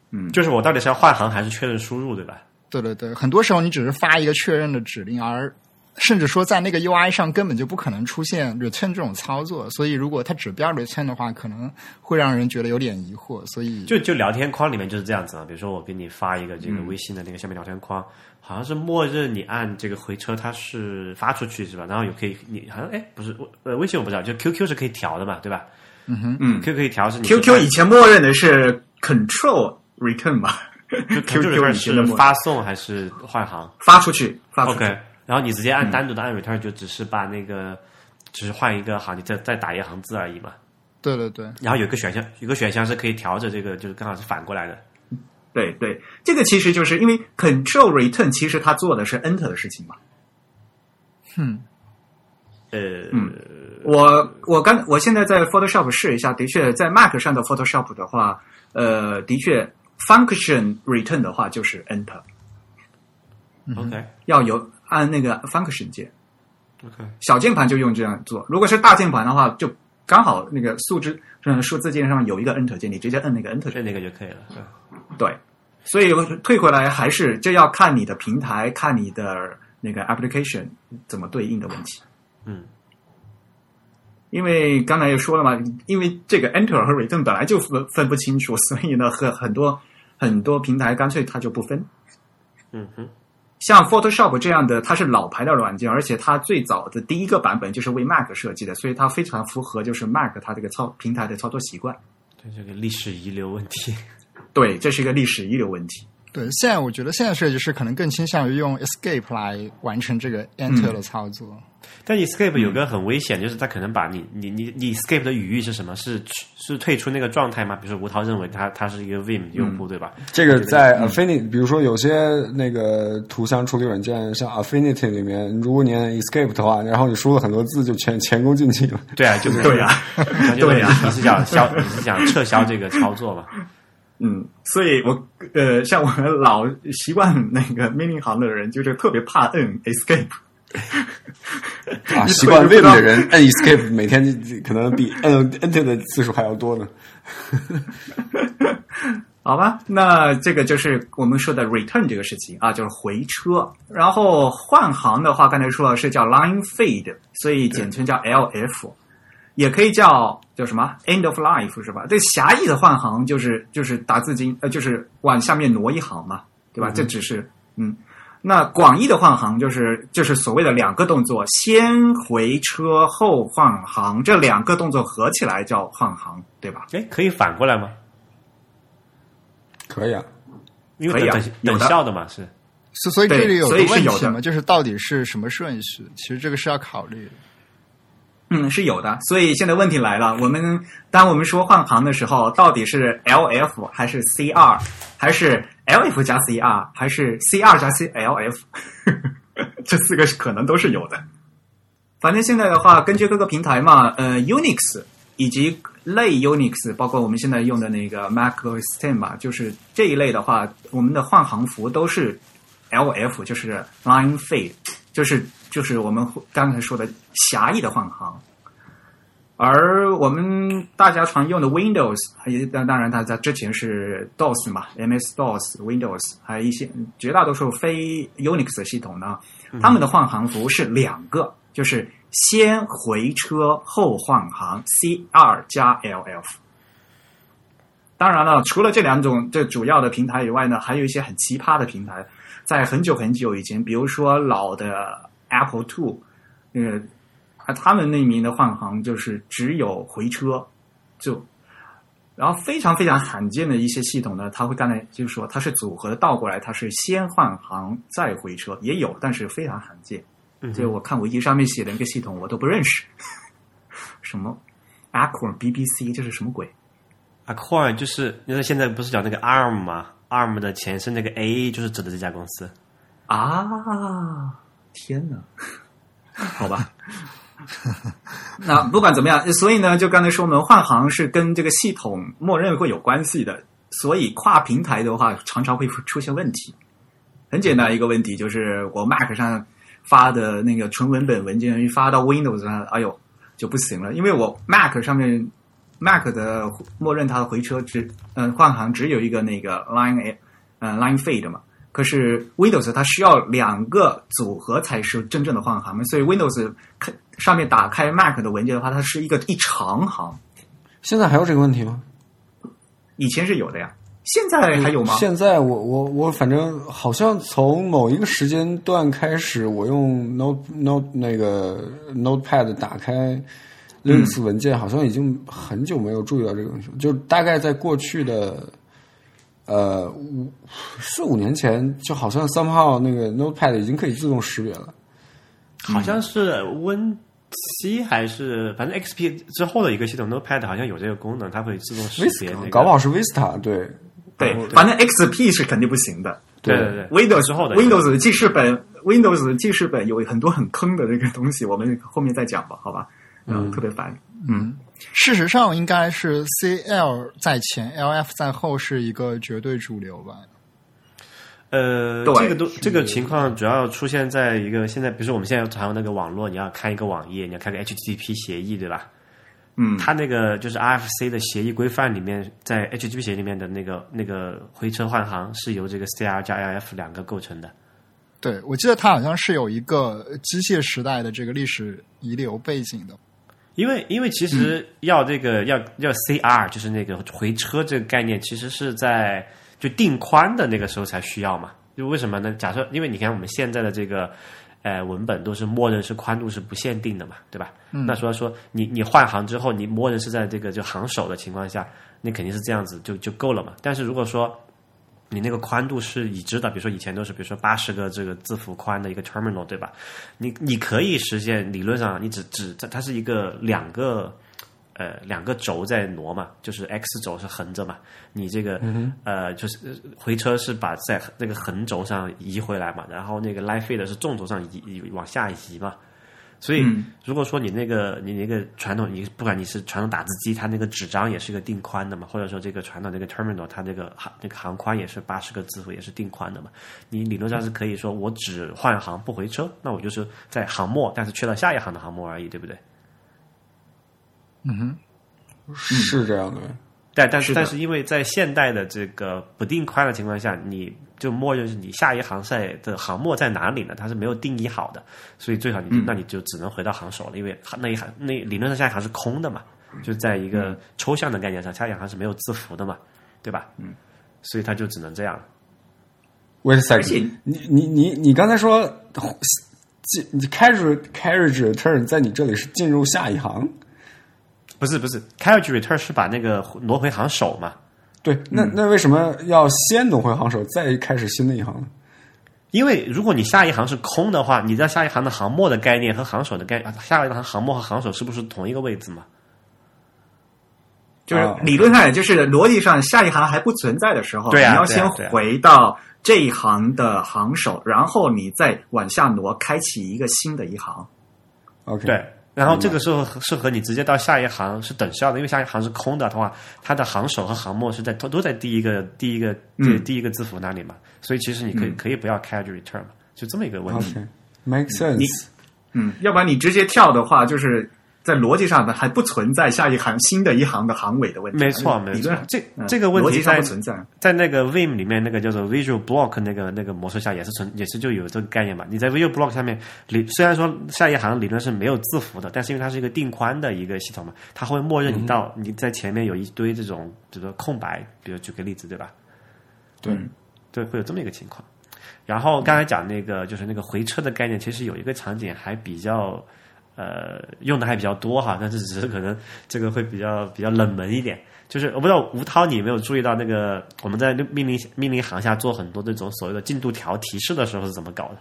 嗯就是我到底是要换行还是确认输入，对吧？对对对，很多时候你只是发一个确认的指令，而甚至说在那个 UI 上根本就不可能出现 Return 这种操作，所以如果它指标 Return 的话，可能会让人觉得有点疑惑。所以就就聊天框里面就是这样子啊，比如说我给你发一个这个微信的那个下面聊天框，好像是默认你按这个回车它是发出去是吧？然后有可以你好像哎不是呃微信我不知道，就 QQ 是可以调的嘛，对吧？嗯哼，嗯，QQ 可以调是你 QQ 以前默认的是 Control Return 吧就 QQ QQ 以前的默是发送还是换行发出去，发出去。？OK，然后你直接按单独的按 return 就只是把那个只是换一个行，你再再打一行字而已嘛。对对对，然后有一个选项，有个选项是可以调着这个，就是刚好是反过来的。对对，这个其实就是因为 Control Return 其实它做的是 Enter 的事情嘛。嗯，呃，嗯。我我刚我现在在 Photoshop 试一下，的确在 Mac 上的 Photoshop 的话，呃，的确 Function Return 的话就是 Enter，OK 要有按那个 Function 键，OK，小键盘就用这样做。如果是大键盘的话，就刚好那个数字嗯数字键上有一个 Enter 键，你直接摁那个 Enter 键那个就可以了。对对，所以退回来还是这要看你的平台，看你的那个 application 怎么对应的问题。嗯，因为刚才也说了嘛，因为这个 enter 和 return 本来就分分不清楚，所以呢，很很多很多平台干脆它就不分。嗯哼，像 Photoshop 这样的，它是老牌的软件，而且它最早的第一个版本就是为 Mac 设计的，所以它非常符合就是 Mac 它这个操平台的操作习惯。对这个历史遗留问题。对，这是一个历史遗留问题。对，现在我觉得现在设计师可能更倾向于用 Escape 来完成这个 Enter 的操作。但 Escape 有个很危险，就是它可能把你你你你 Escape 的语义是什么？是是退出那个状态吗？比如说吴涛认为他他是一个 Vim 用户，对吧？这个在 Affinity，比如说有些那个图像处理软件，像 Affinity 里面，如果你按 Escape 的话，然后你输了很多字，就全前功尽弃了。对啊，就是对啊对啊你是想消你是想撤销这个操作嘛？嗯，所以我呃，像我们老习惯那个命令行的人，就是特别怕摁 Escape。啊，习惯 Vim 的人摁 Escape，每天就可能比摁 Enter 的次数还要多呢。好吧，那这个就是我们说的 return 这个事情啊，就是回车。然后换行的话，刚才说了是叫 line fade，所以简称叫 LF，也可以叫叫什么 end of life 是吧？这狭义的换行就是就是打字经呃，就是往下面挪一行嘛，对吧？这只是嗯。那广义的换行就是就是所谓的两个动作，先回车后换行，这两个动作合起来叫换行，对吧？哎，可以反过来吗？可以啊，因为可以啊等等效的嘛，是所所以这里有所个以是有的问题嘛，就是到底是什么顺序？其实这个是要考虑的。嗯，是有的。所以现在问题来了，我们当我们说换行的时候，到底是 LF 还是 CR，还是 LF 加 CR，还是 CR 加 CLF？这四个可能都是有的。反正现在的话，根据各个平台嘛，呃，Unix 以及类 Unix，包括我们现在用的那个 Mac OS X 嘛，就是这一类的话，我们的换行符都是 LF，就是 Line Fade，就是就是我们刚才说的狭义的换行。而我们大家常用的 Windows，也当当然大家之前是 DOS 嘛，MS DOS、Windows，还有一些绝大多数非 Unix 系统呢，他们的换行符是两个，就是先回车后换行，CR 加 LF。当然了，除了这两种这主要的平台以外呢，还有一些很奇葩的平台，在很久很久以前，比如说老的 Apple Two，那个啊，他们那名的换行就是只有回车，就然后非常非常罕见的一些系统呢，它会刚才就是说它是组合的倒过来，它是先换行再回车，也有，但是非常罕见。嗯所以我看维基上面写的一个系统我都不认识，什么 Acorn BBC 这是什么鬼？Acorn 就是因为现在不是讲那个 ARM 嘛，ARM 的前身那个 A 就是指的这家公司。啊！天哪，好吧。那不管怎么样，所以呢，就刚才说我们换行是跟这个系统默认会有关系的，所以跨平台的话常常会出现问题。很简单一个问题，就是我 Mac 上发的那个纯文本文件发到 Windows 上，哎呦就不行了，因为我 Mac 上面 Mac 的默认它的回车只嗯、换行只有一个那个 Line 呃 Line Fade 嘛，可是 Windows 它需要两个组合才是真正的换行嘛，所以 Windows 开上面打开 Mac 的文件的话，它是一个一长行，现在还有这个问题吗？以前是有的呀，现在还有吗？现在我我我反正好像从某一个时间段开始，我用 Note Note 那个 Notepad 打开 Linux 文件，好像已经很久没有注意到这个东西了。就大概在过去的呃五四五年前，就好像 somehow 那个 Notepad 已经可以自动识别了。好像是 Win 七还是反正 XP 之后的一个系统 Notepad 好像有这个功能，它会自动识别那个。搞不好是 Vista 对。对，反正 XP 是肯定不行的。对对对 Windows 之后的 Windows 的记事本，Windows 的记事本有很多很坑的那个东西，我们后面再讲吧，好吧？嗯，特别烦。嗯，事实上，应该是 CL 在前，LF 在后是一个绝对主流吧。呃，这个都这个情况主要出现在一个现在，比如说我们现在常用那个网络，你要开一个网页，你要开个 HTTP 协议，对吧？嗯它那个就是 RFC 的协议规范里面，在 HTTP 协议里面的那个那个回车换行是由这个 CR 加 LF 两个构成的。对，我记得它好像是有一个机械时代的这个历史遗留背景的。因为因为其实要这个、要要 CR 就是那个回车这个概念，其实是在就定宽的那个时候才需要嘛。就为什么呢？假设因为你看我们现在的这个呃文本都是默认是宽度是不限定的嘛，对吧？那所以说你你换行之后，你默认是在这个就行首的情况下，那肯定是这样子就就够了嘛。但是如果说你那个宽度是已知的，比如说以前都是比如说八十个这个字符宽的一个 terminal，对吧？你你可以实现理论上你只只它它是一个两个呃两个轴在挪嘛，就是 x 轴是横着嘛，你这个、呃就是呃回车是把在那个横轴上移回来嘛，然后那个 line fade 是纵轴上移移往下移嘛。所以，如果说你那个你那个传统，你不管你是传统打字机，它那个纸张也是一个定宽的嘛，或者说这个传统那个 terminal，它这个行那个行宽也是八十个字符，也是定宽的嘛。你理论上是可以说我只换行不回车，那我就是在行末，但是去了下一行的行末而已，对不对？嗯哼是这样的。但但是但是因为在现代的这个不定宽的情况下，你就默认是你下一行赛的行末在哪里呢？它是没有定义好的，所以最好你就、那你就只能回到行首了，因为那一行那理论上下一行是空的嘛，就在一个抽象的概念上，下一行是没有字符的嘛，对吧？嗯，所以它就只能这样了。Wait a 而且 second，你你你你刚才说进你 carriage carriage return 在你这里是进入下一行，不是不是，carriage return 是把那个挪回行首嘛？对，那那为什么要先挪回行首，再开始新的一行呢？因为如果你下一行是空的话，你在下一行的行末的概念和行首的概，下一行行末和行首是不是同一个位置嘛？就是啊理论上，也就是逻辑上，下一行还不存在的时候，对啊你要先回到这一行的行首，然后你再往下挪，开启一个新的一行。OK，对，然后这个时候是和你直接到下一行是等效的，因为下一行是空的的话，它的行首和行末是在都都在第一个第一个第、嗯第一个字符那里嘛，所以其实你可以、可以不要 carriage return 嘛，就这么一个问题。OK，make sense。嗯，要不然你直接跳的话，就是在逻辑上呢还不存在下一行新的一行的行尾的问题。没错，没理论上，错这嗯这个问题在不存在。在那个 Vim 里面那个叫做 Visual Block 那个那个模式下也是存也是就有这个概念嘛。你在 Visual Block 下面理虽然说下一行理论是没有字符的，但是因为它是一个定宽的一个系统嘛，它会默认你到、你在前面有一堆这种比如说空白，比如举个例子对吧？对，对，会有这么一个情况。然后刚才讲那个就是那个回车的概念，其实有一个场景还比较呃用的还比较多哈，但是只是可能这个会比较比较冷门一点。就是我不知道吴涛你有没有注意到那个我们在命令命令行下做很多这种所谓的进度条提示的时候是怎么搞的？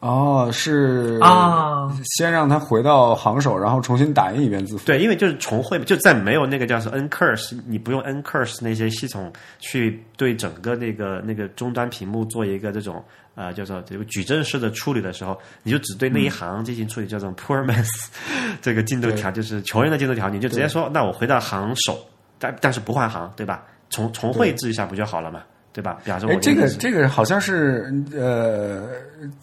哦，是啊，先让他回到行首，然后重新打印一遍字符。对，因为就是重绘，就在没有那个叫做 ncurse，你不用 ncurse 那些系统去对整个那个那个终端屏幕做一个这种呃叫做这个矩阵式的处理的时候，你就只对那一行进行处理，叫做 poor man's 这个进度条，就是穷人的进度条，你就直接说，那我回到行首，但但是不换行，对吧？重重绘制一下不就好了嘛？对吧？表示我哎，这个这个好像是呃，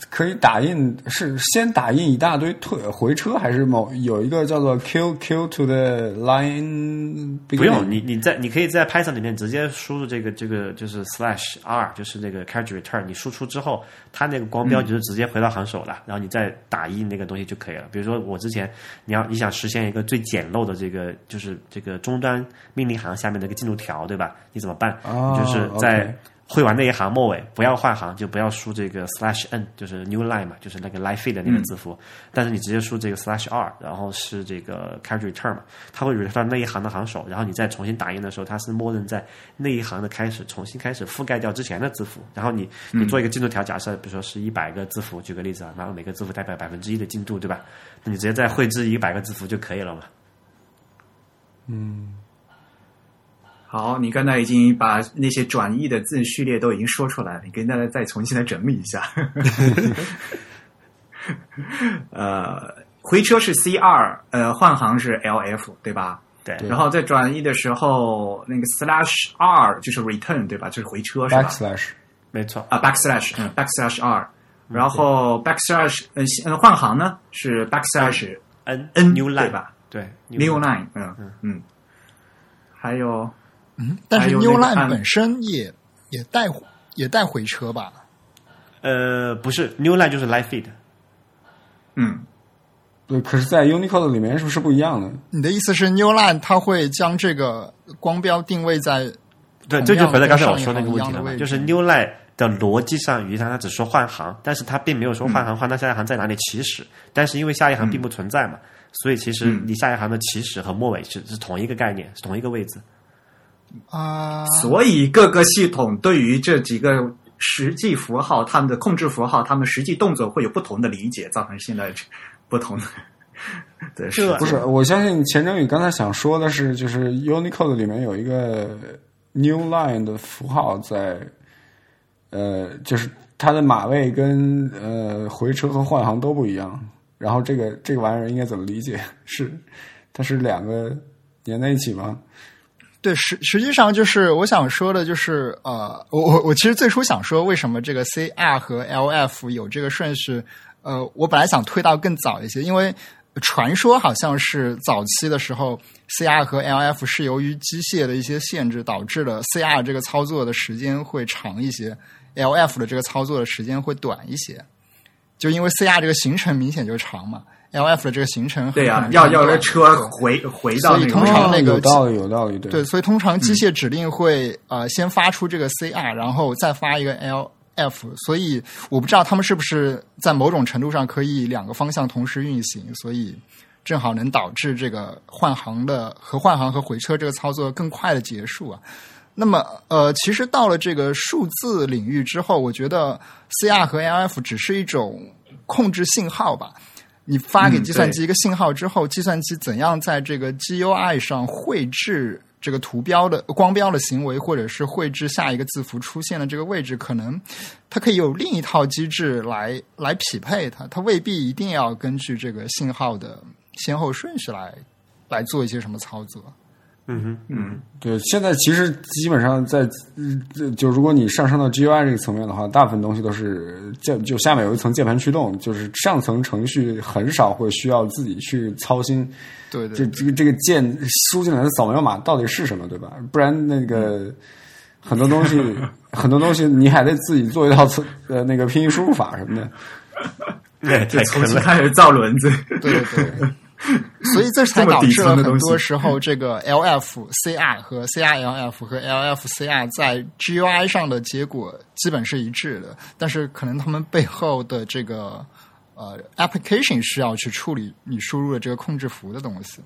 可以打印，是先打印一大堆退回车，还是某有一个叫做 Q Q to the line？不用，你你在你可以在 Python 里面直接输入这个这个就是 slash r，就是那个 character return，你输出之后，它那个光标就是直接回到行首了，然后你再打印那个东西就可以了。比如说我之前你要你想实现一个最简陋的这个就是这个终端命令行下面的一个进度条，对吧？你怎么办？哦就是在会完那一行末尾不要换行，就不要输这个 slash n，就是 new line 嘛，就是那个 line feed 的那个字符。但是你直接输这个 slash r，然后是这个 character return 嘛，它会 return 那一行的行首，然后你再重新打印的时候，它是默认在那一行的开始重新开始覆盖掉之前的字符。然后你你做一个进度条，假设比如说是一百个字符，举个例子啊，然后每个字符代表百分之一的进度，对吧？那你直接再绘制一百个字符就可以了嘛。好，你刚才已经把那些转译的字序列都已经说出来了，你跟大家再重新来整理一下。呃，回车是 C 二，呃，换行是 LF，对吧？对，然后在转译的时候，那个 slash R 就是 return，对吧？就是回车是吧？backslash 没错。啊，backslash，嗯，backslash R，然后 backslash，呃，嗯，换行呢是 backslash n N new line 对吧？对 new line，嗯嗯，还有但是还有那 New 个 Line 按本身也也带也带回车吧？呃，不是 new line 就是 line feed。嗯，对，可是，在 Unicode 里面是不是不一样的？你的意思是 New Line 它会将这个光标定位在对，这就回到刚才我说那个问题了嘛，就是 New Line 的逻辑上，语义上它只说换行，但是它并没有说换行换到下一行在哪里起始，但是因为下一行并不存在嘛，所以其实你下一行的起始和末尾是是同一个概念，是同一个位置。啊，所以各个系统对于这几个实际符号，它们的控制符号，它们实际动作会有不同的理解，造成现在不同的的事这不是，我相信钱正宇刚才想说的是，就是 Unicode 里面有一个 New Line 的符号在，呃，就是它的码位跟呃回车和换行都不一样。然后这个这个玩意儿应该怎么理解？是它是两个连在一起吗？对，实实际上就是我想说的，就是呃，我我我其实最初想说，为什么这个 CR 和 LF 有这个顺序？呃，我本来想推到更早一些，因为传说好像是早期的时候，CR 和 LF 是由于机械的一些限制，导致了 CR 这个操作的时间会长一些，LF 的这个操作的时间会短一些。就因为 CR 这个行程明显就长嘛，LF 的这个行程对呀、可能要要长短让车回回到所以那个通常那个哦有道理，有道理，对对，所以通常机械指令会、呃先发出这个 CR，然后再发一个 LF，所以我不知道他们是不是在某种程度上可以两个方向同时运行，所以正好能导致这个换行的和换行和回车这个操作更快的结束啊。那么，呃，其实到了这个数字领域之后，我觉得 CR 和 LF 只是一种控制信号吧。你发给嗯计算机一个信号之后，计算机怎样在这个 GUI 上绘制这个图标的光标的行为，或者是绘制下一个字符出现的这个位置，可能它可以有另一套机制来来匹配它，它未必一定要根据这个信号的先后顺序来来做一些什么操作。嗯哼，嗯对，现在其实基本上在，呃就如果你上升到 GUI 这个层面的话，大部分东西都是键，就下面有一层键盘驱动，就是上层程序很少会需要自己去操心，对对这这个这个键输进来的扫描码到底是什么，对吧？不然那个很多东西，很多东西你还得自己做一套测呃那个拼音输入法什么的。对，就太坑了。重新开始造轮子。对对对。所以这才导致了很多时候，这个 LF CR 和 CRLF 和 LF CR 在 GUI 上的结果基本是一致的，但是可能他们背后的这个呃 application 需要去处理你输入的这个控制符的东西。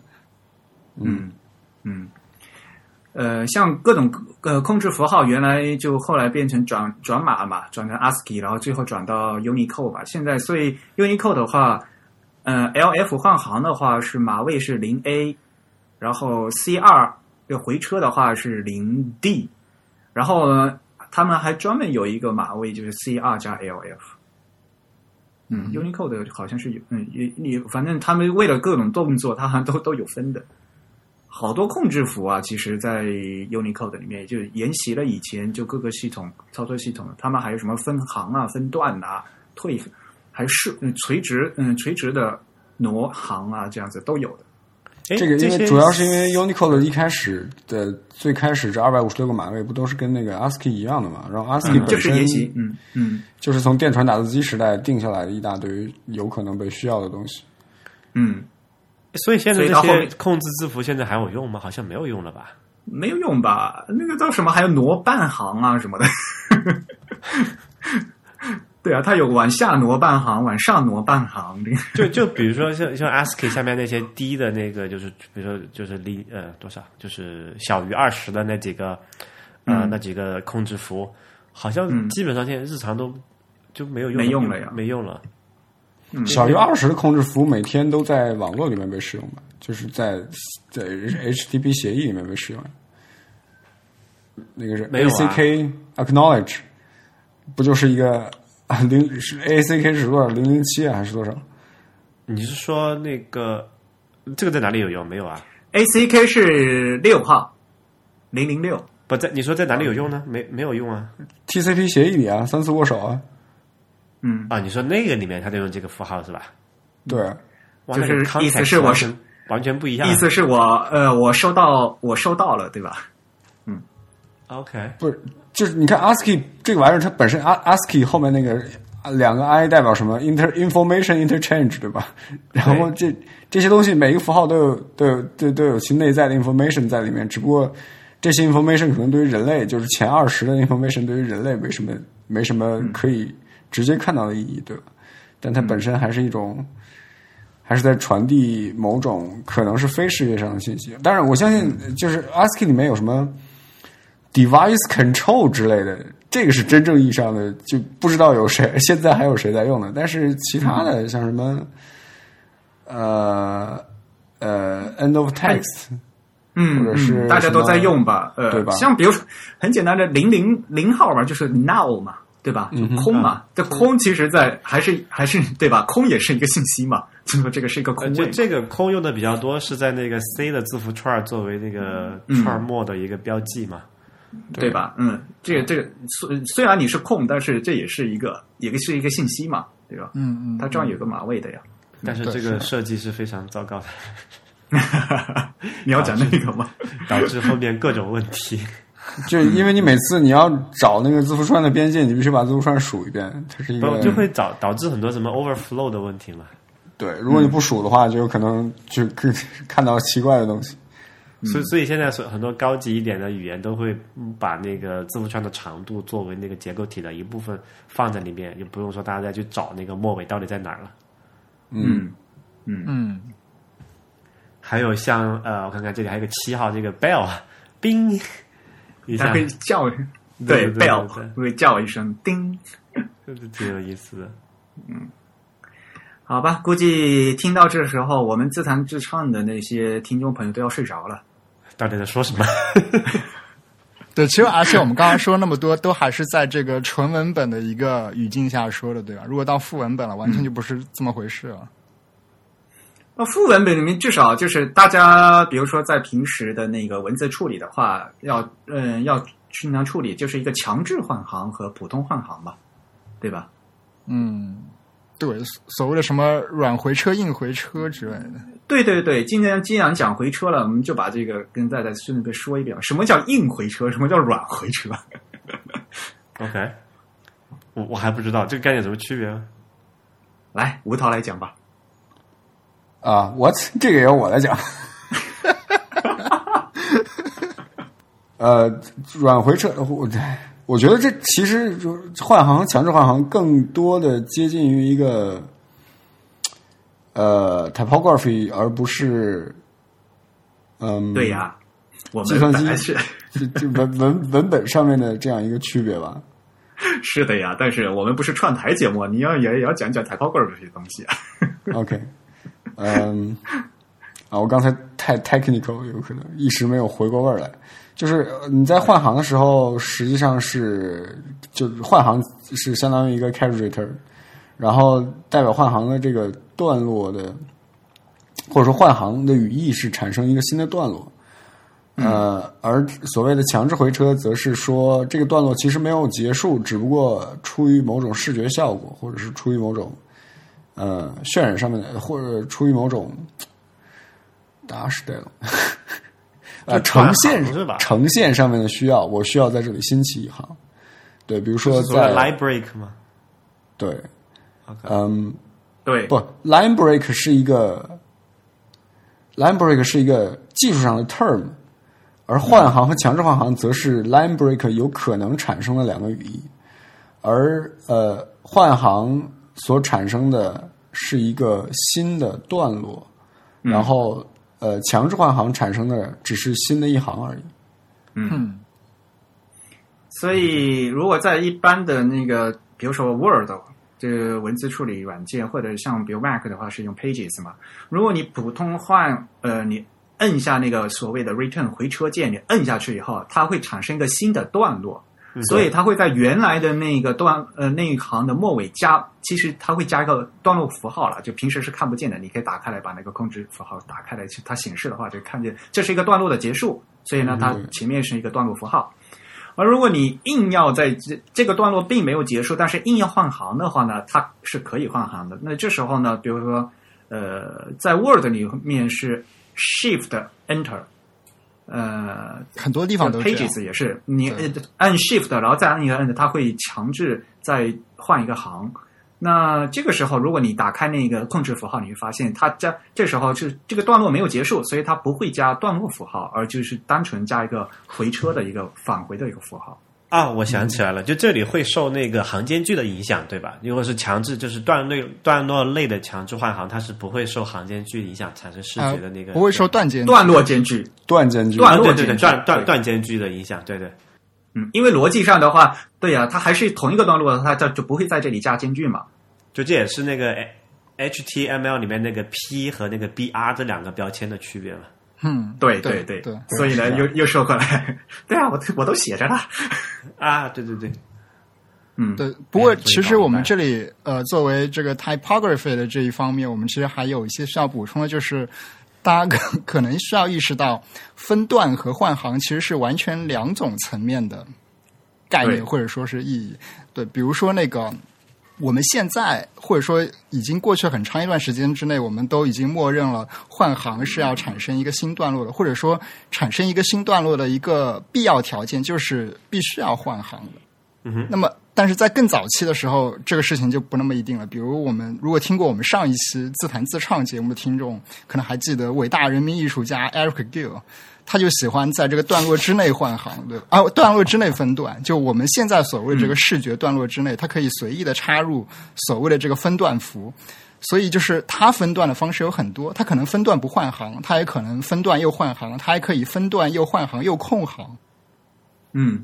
嗯嗯，呃，像各种呃控制符号，原来就后来变成转转码嘛，转成 ASCII，然后最后转到 Unicode 吧。现在所以 Unicode 的话，呃，LF 换行的话是码位是零 A，然后 C 二要回车的话是零 D，然后呢，他们还专门有一个码位就是 C 二加 LF。嗯，Unicode 好像是有，嗯，也也反正他们为了各种动作，它好像都都有分的。好多控制符啊，其实，在 Unicode 里面就沿袭了以前就各个系统操作系统，他们还有什么分行啊、分段啊、退，还是嗯垂直嗯垂直的挪行啊，这样子都有的。哎这个因为主要是因为 Unicode 一开始的最开始这二百五十六个码位不都是跟那个 ASCII 一样的嘛？然后 ASCII 嗯，就是本身，嗯嗯就是从电传打字机时代定下来的一大堆有可能被需要的东西。嗯，所以现在这些控制字符现在还有用吗？好像没有用了吧？没有用吧？那个叫什么？还有挪半行啊什么的。对啊，它有往下挪半行，往上挪半行。这个 就就比如说像像 ASCII 下面那些低的那个，就是比如说就是离呃多少，就是小于二十的那几个呃、嗯那几个控制符，好像基本上现在日常都就没有用没用了呀没用了。小于二十的控制符每天都在网络里面被使用吧，就是在在 HTTP 协议里面被使用。那个是没有啊 ACK acknowledge，不就是一个啊 零是 ACK 是多少零零七啊还是多少？你是说那个这个在哪里有用？没有啊？ACK 是六号，零零六。不在你说在哪里有用呢？没没有用啊？TCP 协议里啊，三次握手啊，嗯，啊，你说那个里面他就用这个符号是吧？对啊，就是意思是我是完全不一样。意思是我呃，我收到，我收到了，对吧？嗯 OK，不是，就是你看 ASCII 这个玩意儿，它本身 ASCII 后面那个啊两个 I 代表什么 inter information interchange 对吧？然后这这些东西每一个符号都有都有都都有其内在的 information 在里面，只不过这些 information 可能对于人类就是前二十的 information 对于人类没什么没什么可以直接看到的意义，对吧？但它本身还是一种。还是在传递某种可能是非视觉上的信息。当然，我相信就是 ASCII 里面有什么 device control 之类的，这个是真正意义上的，就不知道有谁 现在还有谁在用的。但是其他的像什么呃呃 end of text，嗯，或者是嗯大家都在用吧？呃，对吧像比如说 很简单的零零零号嘛，就是 now 嘛，对吧？就空嘛，这空其实在还是还是对吧？空也是一个信息嘛，就说这个是一个呃，空位。就这个空用的比较多，是在那个 C 的字符串儿作为那个串儿末的一个标记嘛。对吧？嗯，这个这个虽虽然你是空，但是这也是一个也是一个信息嘛，对吧？嗯嗯，它照样有个码位的呀。但是这个设计是非常糟糕的，你要讲那个吗？导致后面各种问题。就因为你每次你要找那个字符串的边界，你必须把字符串数一遍，它是一个就会导导致很多什么 overflow 的问题嘛？对。如果你不数的话，就有可能就可 看到奇怪的东西。所以所以现在所很多高级一点的语言都会嗯把那个字符串的长度作为那个结构体的一部分放在里面，也不用说大家再去找那个末尾到底在哪儿了。嗯，嗯。嗯，还有像呃，我看看这里还有个七号这个 bell 啊，冰它会叫，对对对 bell 对会叫一声叮。这是挺有意思的。好吧，估计听到这时候，我们自弹自唱的那些听众朋友都要睡着了。到底在说什么？对，其实而且我们刚刚说那么多，都还是在这个纯文本的一个语境下说的，对吧？如果到副文本了，完全就不是这么回事了。那副文本里面至少就是大家，比如说在平时的那个文字处理的话，要嗯要经常处理，就是一个强制换行和普通换行吧，对吧？嗯，对，所谓的什么软回车、硬回车之类的。对对对，今天既然讲回车了，我们就把这个跟大家顺便说一遍，什么叫硬回车，什么叫软回车？OK，我我还不知道这个概念有什么区别啊？来，吴涛来讲吧。啊，我 这个由我来讲。呃，软回车，我我觉得这其实就换行、强制换行更多的接近于一个呃 typography，而不是嗯，对呀、我们计算机是就就文文文本上面的这样一个区别吧。是的呀，但是我们不是串台节目，你要也也要讲讲 typography 这些东西啊。OK，嗯，啊，我刚才太 technical，有可能一时没有回过味儿来。就是呃你在换行的时候，实际上是就是换行是相当于一个 character，然后代表换行的这个段落的，或者说换行的语义是产生一个新的段落。呃，而所谓的强制回车，则是说这个段落其实没有结束，只不过出于某种视觉效果，或者是出于某种呃渲染上面的，或者出于某种打死对了，呃，呈现是吧？呈现上面的需要，我需要在这里新起一行。对，比如说在 line break 吗？对嗯，对，不，line break 是一个 line break 是一个技术上的 term，而换行和强制换行则是 line break 有可能产生的两个语义，而呃换行所产生的是一个新的段落，然后呃强制换行产生的只是新的一行而已。嗯所以如果在一般的那个，比如说 Word 这个文字处理软件，或者像比如 Mac 的话是用 Pages 嘛，如果你普通换呃你摁下那个所谓的 Return 回车键，你摁下去以后，它会产生一个新的段落。所以它会在原来的那个段呃那一行的末尾加，其实它会加一个段落符号了，就平时是看不见的，你可以打开来把那个控制符号打开来，它显示的话就看见这是一个段落的结束，所以呢它嗯前面是一个段落符号。而如果你硬要在这这个段落并没有结束，但是硬要换行的话呢，它是可以换行的。那这时候呢，比如说呃在 Word 里面是 Shift Enter，呃很多地方都。Pages 也是，你按 Shift，然后再按一个按钮，它会强制再换一个行。那这个时候，如果你打开那个控制符号，你会发现它加这时候是这个段落没有结束，所以它不会加段落符号，而就是单纯加一个回车的一个返回的一个符号。啊，我想起来了，就这里会受那个行间距的影响，对吧？如果是强制，就是段内段落类的强制换行，它是不会受行间距影响产生视啊觉的那个、不会受段间段落间距，段间距，段啊，对对对，落间距断断对断间距的影响，对对。嗯，因为逻辑上的话，对呀、它还是同一个段落，它就就不会在这里加间距嘛。就这也是那个 HTML 里面那个 P 和那个 BR 这两个标签的区别嘛。嗯，对对对对。所以呢，又又说回来，对啊，我我都写着了。啊，对对对，嗯，对，不过哎其实我们这这里呃，作为这个 typography 的这一方面，我们其实还有一些需要补充的，就是大家可 可能需要意识到，分段和换行其实是完全两种层面的概念，或者说是意义。对，比如说那个。我们现在或者说已经过去很长一段时间之内，我们都已经默认了换行是要产生一个新段落的，或者说产生一个新段落的一个必要条件就是必须要换行的。那么，但是在更早期的时候，这个事情就不那么一定了。比如，我们如果听过我们上一期自弹自唱节目的听众，可能还记得伟大人民艺术家 Eric Gill，他就喜欢在这个段落之内换行，对吧啊，段落之内分段。就我们现在所谓这个视觉段落之内，它可以随意的插入所谓的这个分段符。所以就是它分段的方式有很多，它可能分段不换行，它也可能分段又换行，它还可以分段又换行又空行。嗯，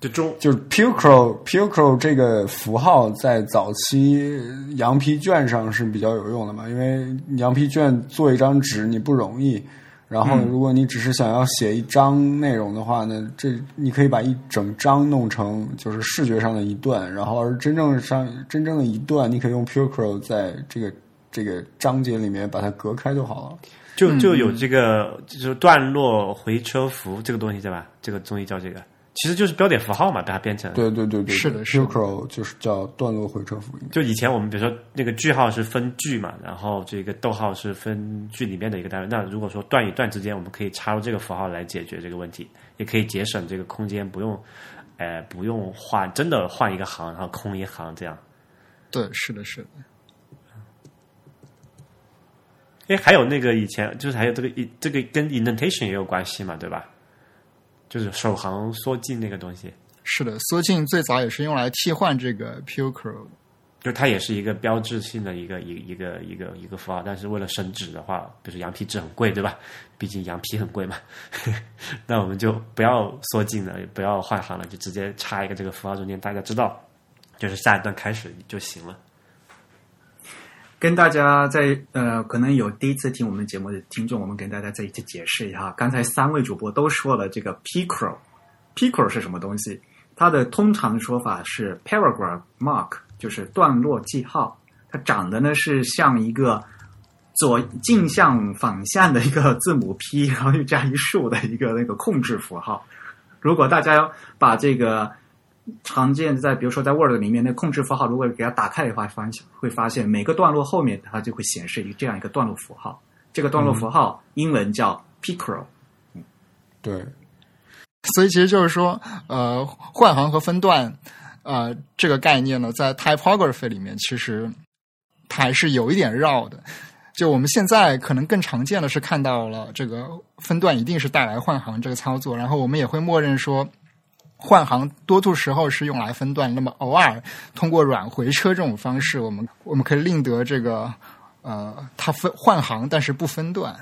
就中就是 Pucro Pucro 这个符号在早期羊皮卷上是比较有用的嘛，因为羊皮卷做一张纸你不容易，然后如果你只是想要写一章内容的话呢，这你可以把一整章弄成就是视觉上的一段，然后而真正上真正的一段，你可以用 Pupro 在这个这个章节里面把它隔开就好了。就就有这个就是段落回车符这个东西对吧？这个综艺叫这个，其实就是标点符号嘛，把它变成。对对对对，是的是的就是叫段落回车符。就以前我们比如说那个句号是分句嘛，然后这个逗号是分句里面的一个单位。那如果说段与段之间，我们可以插入这个符号来解决这个问题，也可以节省这个空间，不用，呃，不用换真的换一个行，然后空一行这样。对，是的，是的。哎，还有那个以前就是还有这个这个跟 indentation 也有关系嘛，对吧？就是首行缩进那个东西，是的，缩进最早也是用来替换这个 PUCRO，就它也是一个标志性的一个一一个一个一个符号，但是为了省纸的话，比如说羊皮纸很贵，对吧？毕竟羊皮很贵嘛，那我们就不要缩进了，也不要换行了，就直接插一个这个符号中间，大家知道，就是下一段开始就行了。跟大家在呃，可能有第一次听我们节目的听众，我们跟大家再一起解释一下。刚才三位主播都说了这个 Picro，Picro 是什么东西？它的通常的说法是 paragraph mark，就是段落记号。它长得呢是像一个左镜像反向的一个字母 P，然后又加一竖的一个那个控制符号。如果大家把这个常见在比如说在 Word 里面的控制符号，如果给它打开的话，发现会发现每个段落后面它就会显示一这样一个段落符号。这个段落符号英文叫 picro。对，所以其实就是说，呃，换行和分段，呃，这个概念呢，在 typography 里面其实它还是有一点绕的。就我们现在可能更常见的是看到了这个分段一定是带来换行这个操作，然后我们也会默认说换行多数时候是用来分段，那么偶尔通过软回车这种方式，我们我们可以令得这个呃它分换行，但是不分段。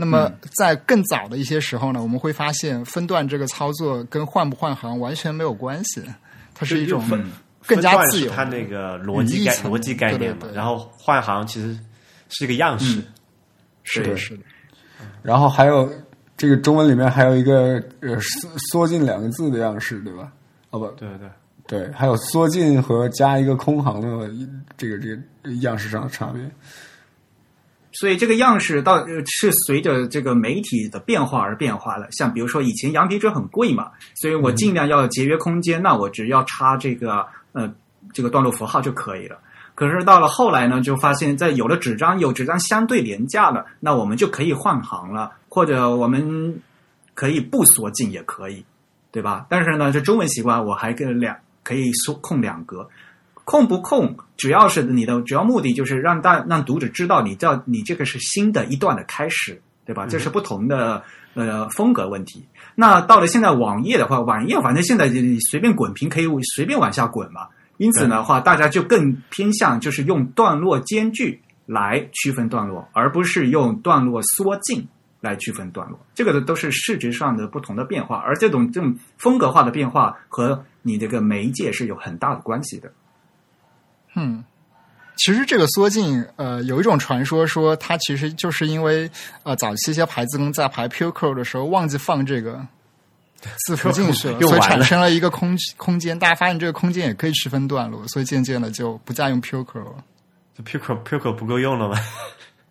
那么在更早的一些时候呢，我们会发现分段这个操作跟换不换行完全没有关系，它是一种更加自由。它那个逻辑逻辑概念嘛对对，对。然后换行其实是一个样式，对是的，是的。然后还有这个中文里面还有一个呃缩缩进两个字的样式，对吧？哦不对对。对，还有缩进和加一个空行的这个这个样式上的差别。所以这个样式到呃是随着这个媒体的变化而变化的。像比如说以前羊皮纸很贵嘛，所以我尽量要节约空间，那我只要插这个呃这个段落符号就可以了。可是到了后来呢，就发现，在有了纸张，有纸张相对廉价了，那我们就可以换行了，或者我们可以不缩进也可以，对吧？但是呢，这中文习惯我还跟两可以缩空两格，空不空，主要是你的主要目的就是让大让读者知道你叫你这个是新的一段的开始，对吧？这是不同的呃风格问题。那到了现在网页的话，网页反正现在你随便滚屏可以随便往下滚嘛，因此的话，大家就更偏向就是用段落间距来区分段落，而不是用段落缩进来区分段落。这个的都是视觉上的不同的变化，而这种这种风格化的变化和你这个媒介是有很大的关系的。嗯，其实这个缩进，呃，有一种传说说它其实就是因为呃早期一些牌子工在排 Pure 的时候忘记放这个字符进去了，所以产生了一个空空间，大家发现这个空间也可以区分段落，所以渐渐的就不再用了。这 Pico Pico 不够用了吗？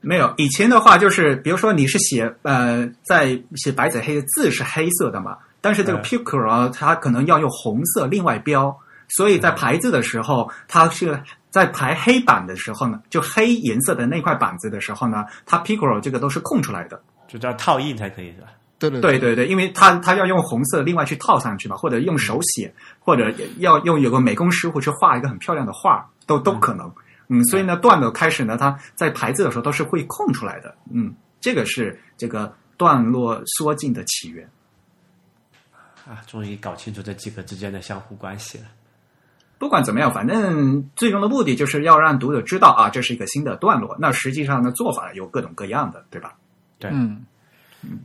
没有，以前的话就是，比如说你是写呃，在写白纸黑的字是黑色的嘛，但是这个 Picro 啊，它可能要用红色另外标，所以在排字的时候，它是在排黑板的时候呢，就黑颜色的那块板子的时候呢，它 Picro 这个都是空出来的。就叫套印才可以是吧？对对对对对，因为它它要用红色另外去套上去嘛，或者用手写，或者要用有个美工师傅去画一个很漂亮的画，都都可能。嗯，所以呢，段落开始呢，它在排字的时候都是会空出来的。嗯，这个是这个段落缩进的起源。啊，终于搞清楚这几个之间的相互关系了。不管怎么样，反正最终的目的就是要让读者知道啊，这是一个新的段落。那实际上呢，做法有各种各样的，对吧？对，嗯嗯，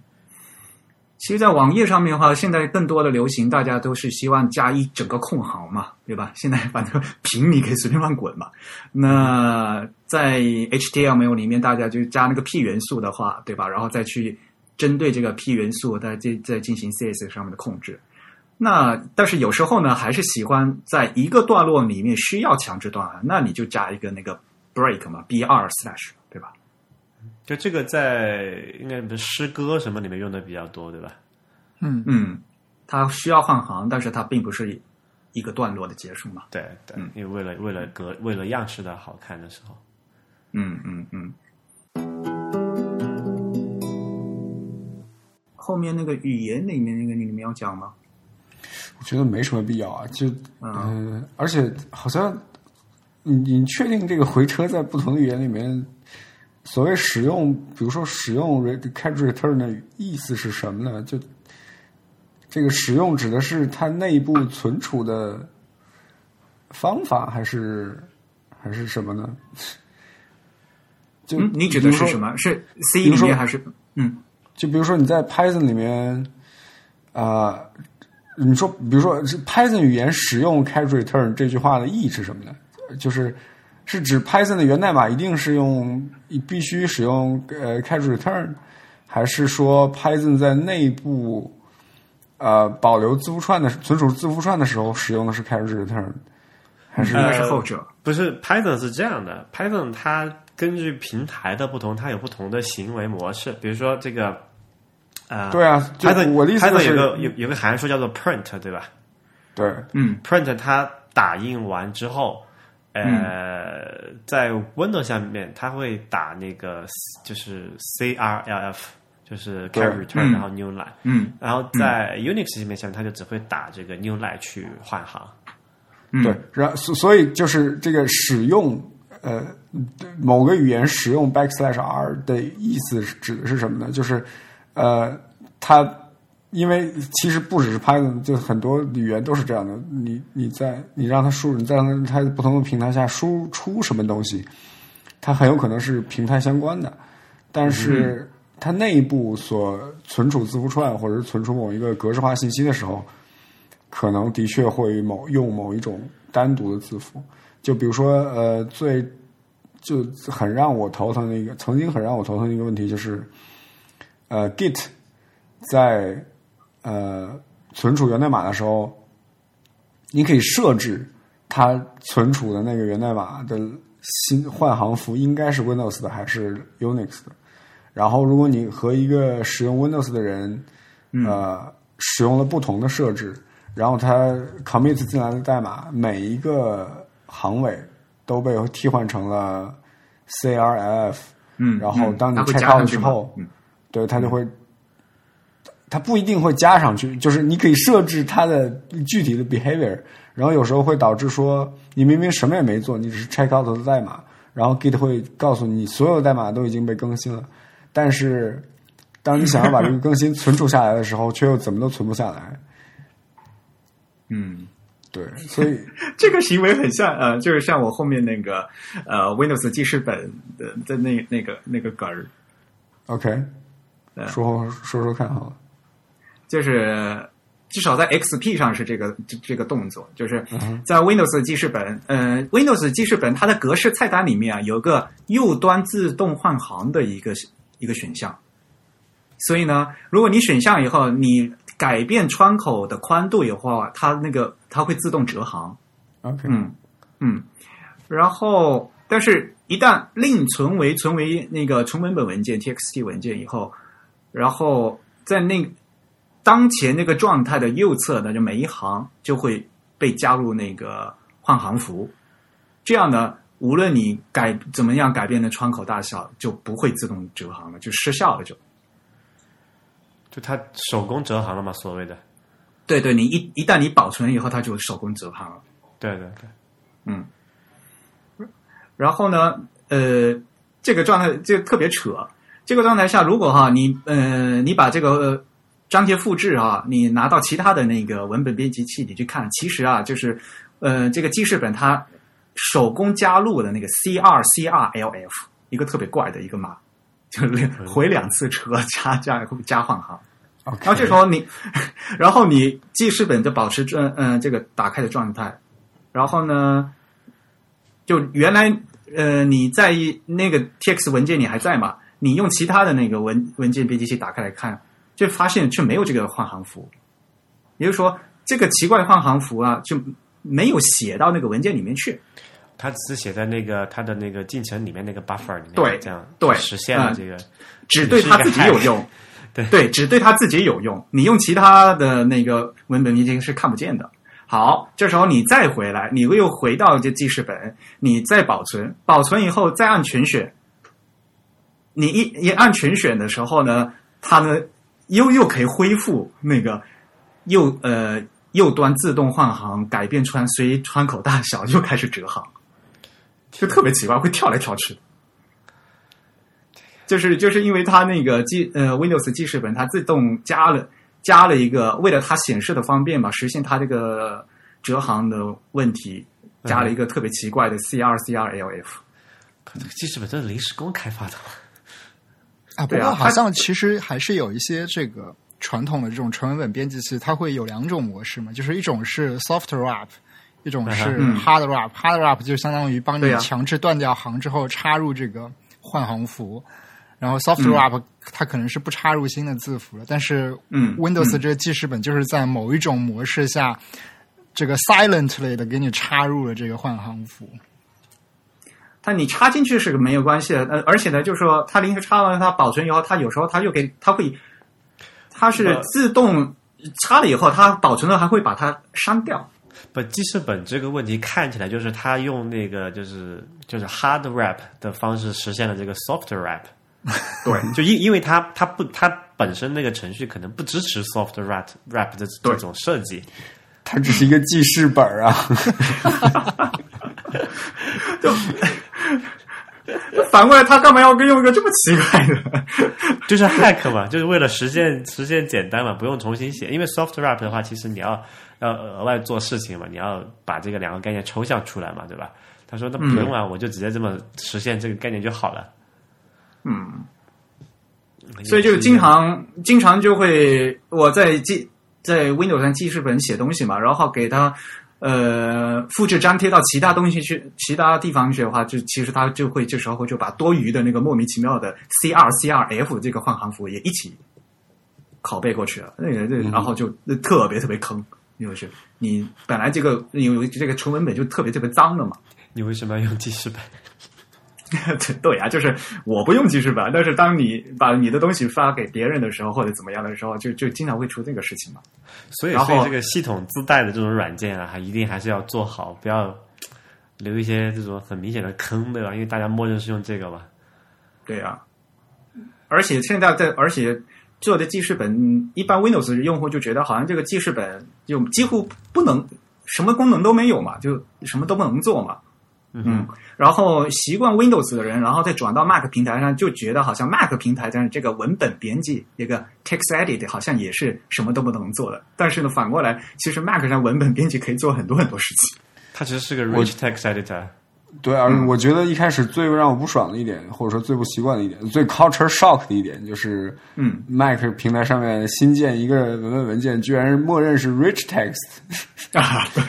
其实，在网页上面的话，现在更多的流行，大家都是希望加一整个空行嘛，对吧？现在反正屏你可以随便乱滚嘛。那在 HTML 里面，大家就加那个 P 元素的话，对吧？然后再去针对这个 P 元素，再再再进行 CSS 上面的控制。那但是有时候呢，还是喜欢在一个段落里面需要强制断行，那你就加一个那个 break 嘛，B 二 slash？就这个在应该不是诗歌什么里面用的比较多，对吧？嗯嗯，它需要换行，但是它并不是一个段落的结束嘛。对对，嗯因为为了为了格为了样式的好看的时候，嗯嗯嗯。后面那个语言里面那个你们要讲吗？我觉得没什么必要啊，就嗯嗯、而且好像你你确定这个回车在不同的语言里面，所谓使用，比如说使用 re- catch return 的意思是什么呢？就这个使用指的是它内部存储的方法，还是还是什么呢？就嗯，你指的是什么？是 C 还是嗯就比如说你在 Python 里面，啊、你说，比如说是 Python 语言使用 catch return 这句话的意义是什么呢？就是是指 Python 的源代码一定是用必须使用呃 catch return，还是说 Python 在内部呃保留字符串的存储字符串的时候使用的是 catch return，还是应该是后者。不是 Python 是这样的，Python 它根据平台的不同，它有不同的行为模式。比如说这个，呃，对啊就 Python 我的意思 Python 是有个有有个函数叫做 print，对吧对，嗯？print 它打印完之后，呃，在 Windows 下面它会打那个就是 CRLF，就是 character return，、嗯然后 new line。嗯然后在 Unix 里面下面，它就只会打这个 new line 去换行。嗯，对，然所所以就是这个使用呃某个语言使用 backslash r 的意思是指的是什么呢？就是呃，它因为其实不只是 Python，就很多语言都是这样的。你你在你让它输入，你在让它不同的平台下输出什么东西，它很有可能是平台相关的，但是它内部所存储字符串或者是存储某一个格式化信息的时候，可能的确会某用某一种单独的字符，就比如说呃，最就很让我头疼的一个，曾经很让我头疼的一个问题就是，呃，Git 在呃存储源代码的时候，你可以设置它存储的那个源代码的新换行符应该是 Windows 的还是 Unix 的。然后，如果你和一个使用 Windows 的人，呃，使用了不同的设置，然后他 commit 进来的代码每一个行尾都被替换成了 CRLF，嗯，然后当你它会 check 加上 out 去吗？之后，嗯。对，它就会，它不一定会加上去，就是你可以设置它的具体的 behavior，然后有时候会导致说你明明什么也没做，你只是 check out 的代码，然后 Git 会告诉你所有代码都已经被更新了，但是当你想要把这个更新存储下来的时候，却又怎么都存不下来。嗯，对，所以 这个行为很像呃，就是像我后面那个呃 Windows 记事本的的那那个那个梗儿，OK，对说说说看好了。就是至少在 XP 上是这个这这个动作，就是在 Windows 记事本，呃，Windows 记事本它的格式菜单里面啊有个右端自动换行的一个一个选项，所以呢，如果你选项以后你改变窗口的宽度以后啊，它那个它会自动折行。OK，嗯嗯，然后但是一旦另存为存为那个纯文本文件 TXT 文件以后，然后在那当前那个状态的右侧呢，就每一行就会被加入那个换行符，这样呢，无论你改怎么样改变的窗口大小，就不会自动折行了，就失效了就。就它手工折行了嘛，所谓的。对对，你一一旦你保存以后，它就手工折行了。对对对，嗯然后呢，呃，这个状态就特别扯。这个状态下，如果哈你呃你把这个、呃、章节复制啊，你拿到其他的那个文本编辑器你去看，其实啊就是呃这个记事本它手工加入的那个 C R C R L F 一个特别怪的一个码，就是回两次车加加加换行。然后这时候你，然后你记事本就保持这嗯、呃、这个打开的状态，然后呢，就原来呃你在那个 TX 文件你还在嘛？你用其他的那个文文件编辑器打开来看，就发现却没有这个换行符，也就是说这个奇怪的换行符啊就没有写到那个文件里面去。它只是写在那个它的那个进程里面那个 buffer 里面，对这样对实现了嗯这个。只对他自己有用，对对只对他自己有用。你用其他的那个文本编辑是看不见的。好，这时候你再回来，你又回到这记事本，你再保存，保存以后再按全选。你一一按全选的时候呢，它呢又又可以恢复那个右呃右端自动换行，改变穿随窗口大小又开始折行，就特别奇怪，会跳来跳去的。就是就是因为它那个记呃 Windows 记事本它自动加了加了一个，为了它显示的方便嘛，实现它这个折行的问题，加了一个特别奇怪的 CRCRLF。可这个记事本都是临时工开发的吗？啊，不过好像其实还是有一些这个传统的这种纯文本编辑器，它会有两种模式嘛，就是一种是 soft wrap，一种是嗯。hard wrap。hard wrap 就相当于帮你强制断掉行之后插入这个换行符，然后 soft 嗯。wrap 它可能是不插入新的字符了，但是嗯 Windows 嗯。这个记事本就是在某一种模式下，这个 silently 的给你插入了这个换行符。它你插进去是没有关系的，呃，而且呢，就是说它临时插完它保存以后，它有时候它就给它会，它是呃自动插了以后，它保存了还会把它删掉。不，记事本这个问题看起来就是他用那个就是就是 hard wrap 的方式实现了这个 soft wrap，对，就因因为它它不它本身那个程序可能不支持 soft wrap wrap 的这种设计，它只是一个记事本儿啊。反过来，他干嘛要用一个这么奇怪的？就是 hack 嘛，就是为了实现实现简单嘛，不用重新写。因为 soft wrap 的话，其实你要要额外做事情嘛，你要把这个两个概念抽象出来嘛，对吧？他说那不用啊，我就直接这么实现这个概念就好了。嗯，所以就经常经常就会我在记在 Windows 上记事本写东西嘛，然后给它呃复制粘贴到其他东西去其他地方去的话，就其实它就会这时候就把多余的那个莫名其妙的 C 二 C 二 F 这个换行符也一起拷贝过去了，那个那然后就特别特别坑。就是你本来这个有这个纯文本就特别特别脏了嘛，你为什么要用记事本？对对呀、就是我不用记事本，但是当你把你的东西发给别人的时候，或者怎么样的时候，就就经常会出这个事情嘛。所以，所以这个系统自带的这种软件啊，还一定还是要做好，不要留一些这种很明显的坑，对吧？因为大家默认是用这个嘛。对呀、而且现在在，而且做的记事本，一般 Windows 用户就觉得好像这个记事本就几乎不能什么功能都没有嘛，就什么都不能做嘛。嗯，然后习惯 Windows 的人，然后再转到 Mac 平台上，就觉得好像 Mac 平台上这个文本编辑、这个 text edit 好像也是什么都不能做的。但是呢，反过来，其实 Mac 上文本编辑可以做很多很多事情。它其实是个 rich text editor。对，而 我觉得一开始最让我不爽的一点，或者说最不习惯的一点，最 culture shock 的一点，就是嗯，Mac 平台上面新建一个文本文件，居然默认是 rich text。啊，对，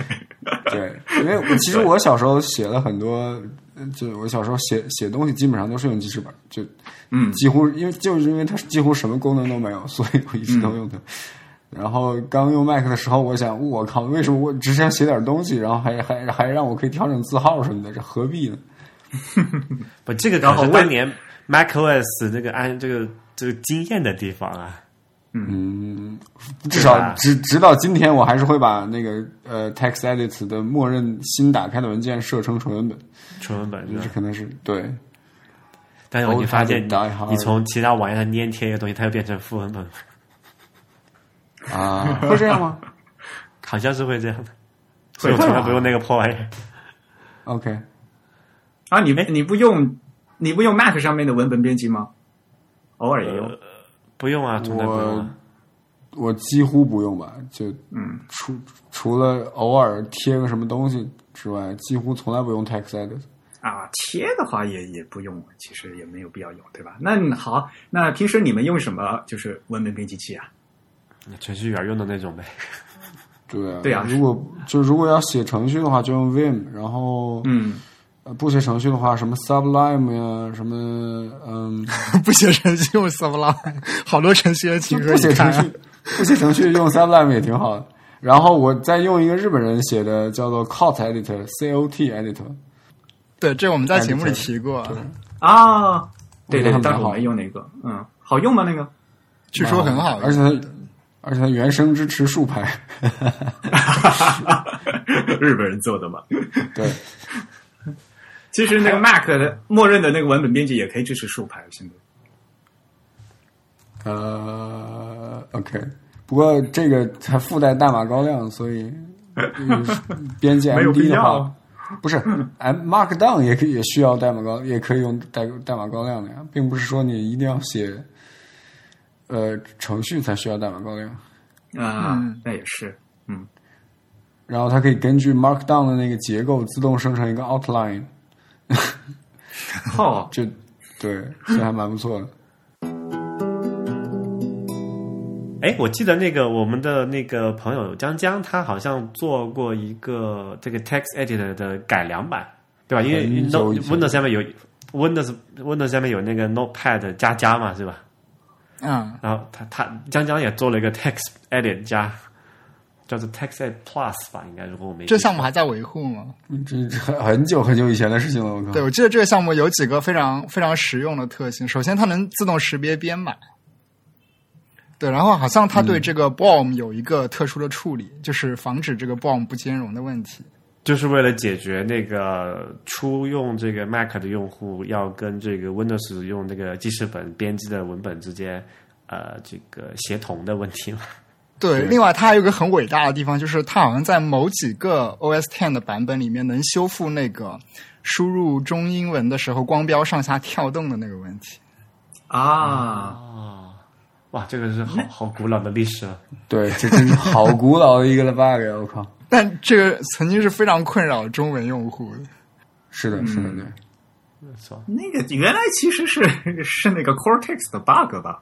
对，因为我其实我小时候写了很多，呃就我小时候写写东西基本上都是用记事本，就嗯几乎因为就是因为它几乎什么功能都没有，所以我一直都用它。然后刚用 Mac 的时候，我想，我靠，为什么我只想写点东西，然后还还还让我可以调整字号什么的，这何必呢？不，这个然后为可是当年 macOS 那个安这个这个惊艳的地方啊。嗯，至少直直到今天，我还是会把那个呃 Text Edit 的默认新打开的文件设成纯文本，纯文本这可能是对。但是你发现 hard 你从其他网页上粘贴一个东西，它又变成副文本，啊，会这样吗好像是会这样的。所以我从来不用那个破玩意儿。？OK，啊，你你不用你不用 Mac 上面的文本编辑吗？偶尔也用。不用啊，从来不用啊。我几乎不用吧，就嗯，除除了偶尔贴个什么东西之外，几乎从来不用 Text Edit。啊，贴的话也也不用，其实也没有必要用，对吧？那好，那平时你们用什么就是文本编辑器啊？程序员用的那种呗。对啊，对啊如果就如果要写程序的话，就用 Vim，然后嗯，呃不写程序的话，什么 Sublime 呀，什么嗯，不写程序用 Sublime，好多程序员其实不写程序，不写程序用 Sublime 也挺好的。然后我再用一个日本人写的叫做 Cot Editor，C O T Editor，对，这我们在节目里提过，啊，对对，我觉得很当时我好没用那个，嗯，好用吗？那个？据说很好。而且它而且它原生支持竖排，日本人做的嘛。对。其实那个 Mac 的默认的那个文本编辑也可以支持竖排，现在。呃，OK，不过这个它附带代码高亮，所以嗯 编辑 MD 的话，不是 M Markdown 也可以也需要代码高，也可以用代代码高亮的呀，并不是说你一定要写呃程序才需要代码高亮。啊，嗯那也是，嗯，然后它可以根据 Markdown 的那个结构自动生成一个 outline，哦，就对，这还蛮不错的。哎，我记得那个我们的那个朋友江江，他好像做过一个这个 text editor 的改良版，对吧？因为 Windows 下面有 Windows Windows 下面有那个 Notepad 加加嘛，是吧？嗯，然后他他江江也做了一个 text edit 加，叫做 TextEd Plus 吧，应该如果我没这项目还在维护吗？这这很很久很久以前的事情了，我靠。对，我记得这个项目有几个非常非常实用的特性。首先，它能自动识别编码。对，然后好像它对这个 BOM 有一个特殊的处理，就是防止这个 BOM 不兼容的问题。就是为了解决那个初用这个 Mac 的用户要跟这个 Windows 用那个记事本编辑的文本之间呃这个协同的问题嘛。对，另外它还有个很伟大的地方，就是它好像在某几个 OS Ten 的版本里面能修复那个输入中英文的时候光标上下跳动的那个问题。啊，哇，这个是好好古老的历史了。对，这真是好古老的一个 bug 呀！我靠。但这个曾经是非常困扰中文用户的。是的，是的，对。没错，那个原来其实是 是那个 Cortex 的 bug 吧？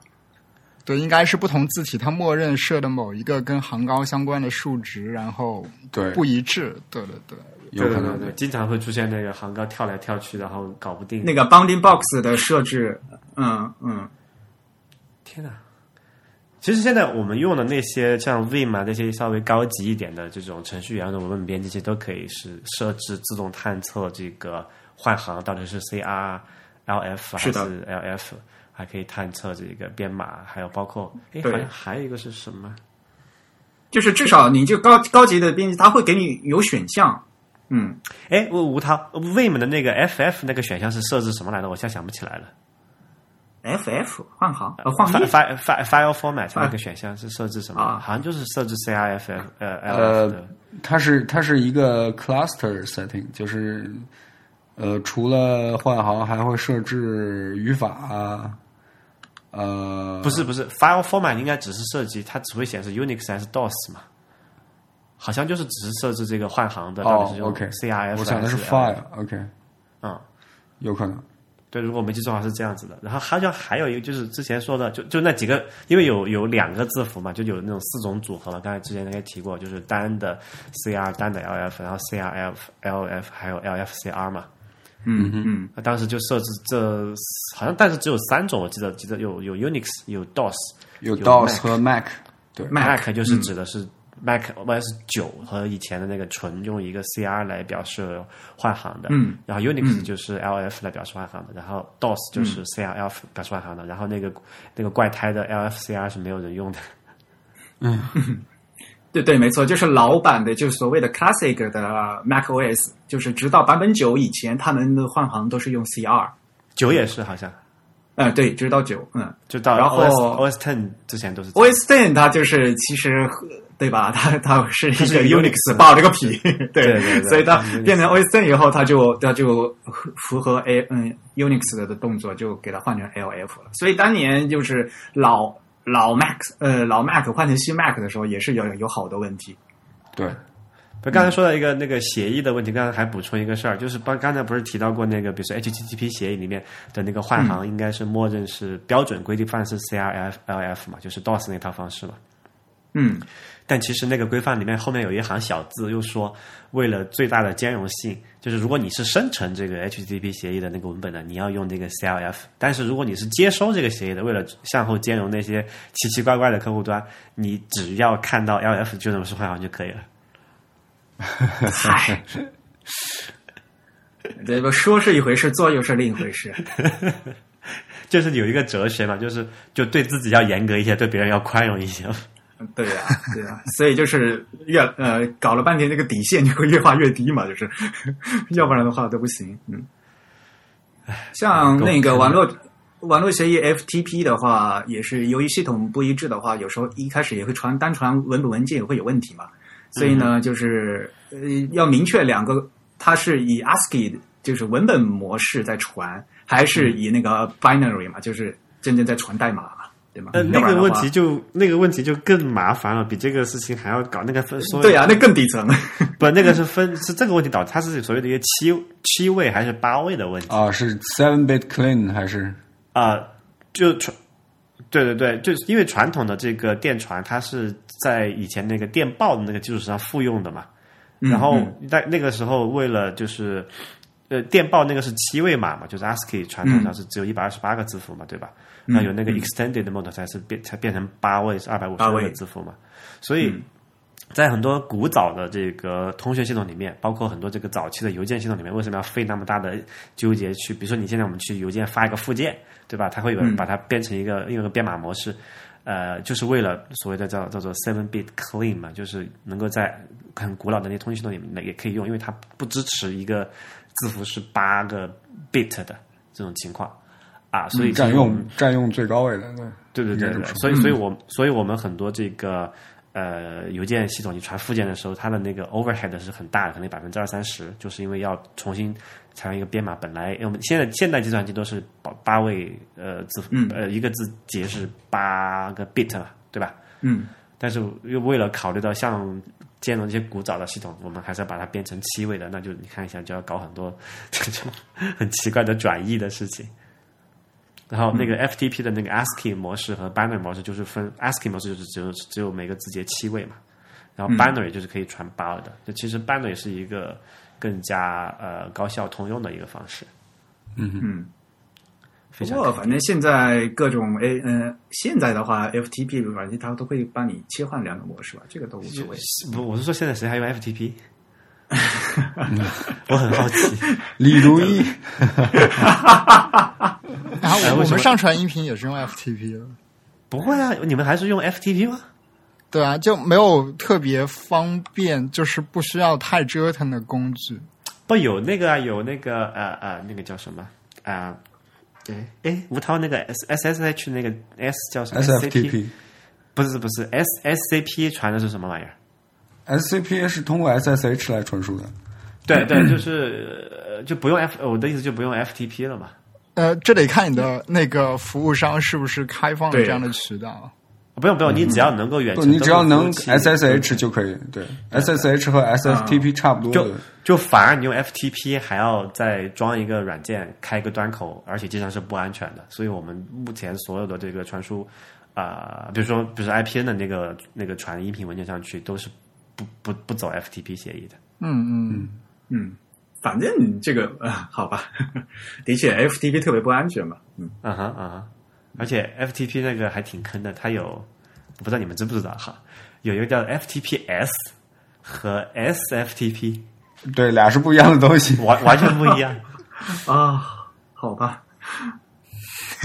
对，应该是不同字体它默认设的某一个跟行高相关的数值，然后对不一致。对对对，有可能对对对对，经常会出现那个行高跳来跳去，然后搞不定。那个 Bounding Box 的设置，嗯嗯，天哪！其实现在我们用的那些像 Vim 啊，那些稍微高级一点的这种程序员的文本编辑器，都可以是设置自动探测这个换行到底是 CR、LF 还是 LF，还可以探测这个编码，还有包括哎，好像还有一个是什么？就是至少你就高高级的编辑，它会给你有选项，嗯，哎，吴吴涛 Vim 的那个 FF 那个选项是设置什么来的？我现在想不起来了。FF 换行呃换 file 页 file file file format 那个选项是设置什么？啊。好像就是设置 CRF 呃 LF 呃的。，它是它是一个 cluster setting，就是呃，除了换行，还会设置语法啊，呃，不是不是，file format 应该只是设计，它只会显示 Unix 还是 DOS 嘛？好像就是只是设置这个换行的，到底哦是用，OK，CRF 我想的是 file，OK，嗯，有可能，对，如果我没记错的话是这样子的。然后好像还有一个就是之前说的，就就那几个，因为有有两个字符嘛，就有那种四种组合嘛。刚才之前应该提过，就是单的 CR、单的 LF，然后 CRF、LF 还有 LFCR 嘛。嗯嗯，那当时就设置这好像，但是只有三种，我记得记得有有 Unix，有 DOS，有有 DOS 和 Mac，对 Mac，就是指的是 Mac OS 九和以前的那个纯用一个 CR 来表示换行的，嗯，然后 Unix 就是 LF 来表示换行的，然后 DOS 就是 CRF 表示换行的，然后那个那个怪胎的 LFCR 是没有人用的。嗯。对对，没错，就是老版的，就是所谓的 Classic 的 Mac OS，就是直到版本九以前，他们的换行都是用 CR，九也是好像，呃，对，直到九，嗯。就到然后 OS OS Ten 之前都是，OS Ten 它就是其实对吧？它它是一个 Unix 爆了个皮，对对对对所以它变成 OS Ten 以后，它就它就符合 A 嗯 Unix 的的动作，就给它换成 LF 了。所以当年就是老老 Mac 呃老 Mac 换成新 Mac 的时候，也是有有好多问题。对，不，刚才说到一个那个协议的问题，刚才还补充一个事儿，就是刚刚才不是提到过那个，比如说 HTTP 协议里面的那个换行，应该是默认是标准规定范式 CRF LF 嘛，就是 DOS 那套方式嘛。嗯，但其实那个规范里面后面有一行小字，又说为了最大的兼容性，就是如果你是生成这个 HTTP 协议的那个文本的，你要用这个 CLF；但是如果你是接收这个协议的，为了向后兼容那些奇奇怪怪的客户端，你只要看到 LF 就能是换行就可以了。嗨，这个说是一回事，做又是另一回事。就是有一个哲学嘛，就是就对自己要严格一些，对别人要宽容一些。对呀、对呀、所以就是越呃搞了半天，那个底线就会越画越低嘛，就是，要不然的话都不行。嗯，像那个网络网络协议 FTP 的话，也是由于系统不一致的话，有时候一开始也会传单传文本文件也会有问题嘛。所以呢，就是呃要明确两个，它是以 ASCII 就是文本模式在传，还是以那个 binary 嘛，就是真正在传代码嘛，对吗？呃，那个问题就那个问题就更麻烦了，比这个事情还要搞。那个分对啊、那更底层。不，那个是分是这个问题导致，它是所谓的一个七七位还是八位的问题啊，是 seven bit clean 还是啊、就传，对对对，就是因为传统的这个电传，它是在以前那个电报的那个基础上复用的嘛，然后在那个时候为了就是。呃，电报那个是七位码嘛，就是 ASCII 传统上是只有一百二十八个字符嘛，对吧？那有那个 extended mode 才是变才变成八位是二百五十位个字符嘛，所以在很多古早的这个通讯系统里面，包括很多这个早期的邮件系统里面，为什么要费那么大的纠结去？比如说你现在我们去邮件发一个附件，对吧？它会有人把它变成一个用一个编码模式，呃，就是为了所谓的叫叫做 seven bit clean 嘛，就是能够在很古老的那些通讯系统里面也可以用，因为它不支持一个字符是八个 bit 的这种情况啊，所以占用占用最高位的，对，对对对所以所以我所以我们很多这个呃邮件系统，你传附件的时候，它的那个 overhead 是很大的，可能百分之二三十，就是因为要重新采用一个编码。本来我们现在现代计算机都是八八位呃字嗯呃一个字节是八个 bit 嘛，对吧？嗯但是又为了考虑到像兼容这些古早的系统，我们还是要把它变成七位的，那就你看一下就要搞很多 这种很奇怪的转译的事情。然后那个 FTP 的那个 ASCII 模式和 binary 模式就是分 ASCII 模式就是只有只有每个字节七位嘛，然后 binary 就是可以传八的。就其实 binary 是一个更加呃高效通用的一个方式。嗯。嗯不过，反正现在各种 A 嗯、现在的话，FTP 软件它都会帮你切换两种模式吧，这个都无所谓。不，我是说现在谁还用 FTP？我很好奇。李如一，然后我们上传音频也是用 FTP 的，不会啊，你们还是用 FTP 吗？对啊，就没有特别方便，就是不需要太折腾的工具。不有那个啊，有那个呃呃，那个叫什么啊？对，哎，吴涛那个 S S S H 那个 S 叫什么 SFTP。不是不是 S S C P 传的是什么玩意儿？SCP 是通过 SSH 来传输的，对对，就是呃就不用 F，我的意思就不用 FTP 了嘛。呃，这得看你的那个服务商是不是开放了这样的渠道。不用不用，你只要能够远不，程，你只要能 SSH 就可以。对，SSH 和 SFTP 差不多就。就反而你用 FTP 还要再装一个软件，开一个端口，而且经常是不安全的。所以我们目前所有的这个传输啊、比如说比如说 IPN 的那个那个传音频文件上去，都是不不不走 FTP 协议的。嗯嗯，嗯，反正这个呃，好吧，的确 FTP 特别不安全嘛。嗯，啊哈啊哈，而且 FTP 那个还挺坑的，它有我不知道你们知不知道哈，有一个叫 FTPS 和 SFTP，对，俩是不一样的东西。完完全不一样。啊，好吧，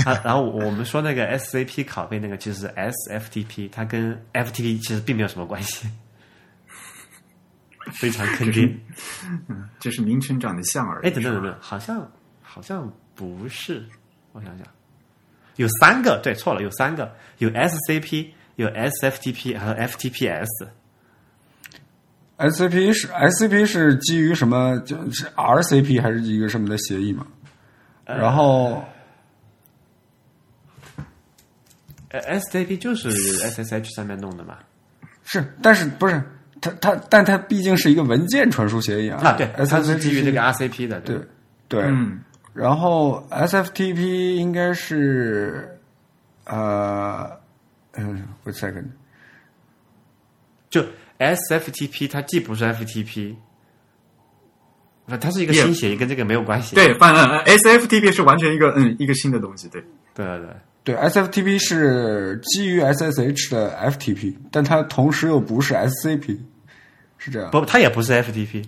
啊，然后我们说那个 SCP 拷贝那个其实是 SFTP，它跟 FTP 其实并没有什么关系，非常坑爹。这是名称长得像而已。哎，等等等等，好像好像不是，我想想，有三个，对，错了，有三个，有 SCP，有 SFTP 和 FTPS。SCP 是 SCP 是基于什么？就是 RCP 还是一个什么的协议嘛？然后呃，SCP 就是 SSH 上面弄的嘛。是，但是不是它它，但它毕竟是一个文件传输协议啊。啊，对，它是基于这个 RCP 的，对吧对，嗯然后 SFTP 应该是呃嗯，wait second，就 SFTP 它既不是 FTP，那，它是一个新协议，跟这个没有关系。对，反正 SFTP 是完全一个嗯一个新的东西，对。对对对，对，SFTP 是基于 SSH 的 FTP，但它同时又不是 SCP，是这样。不，它也不是 FTP。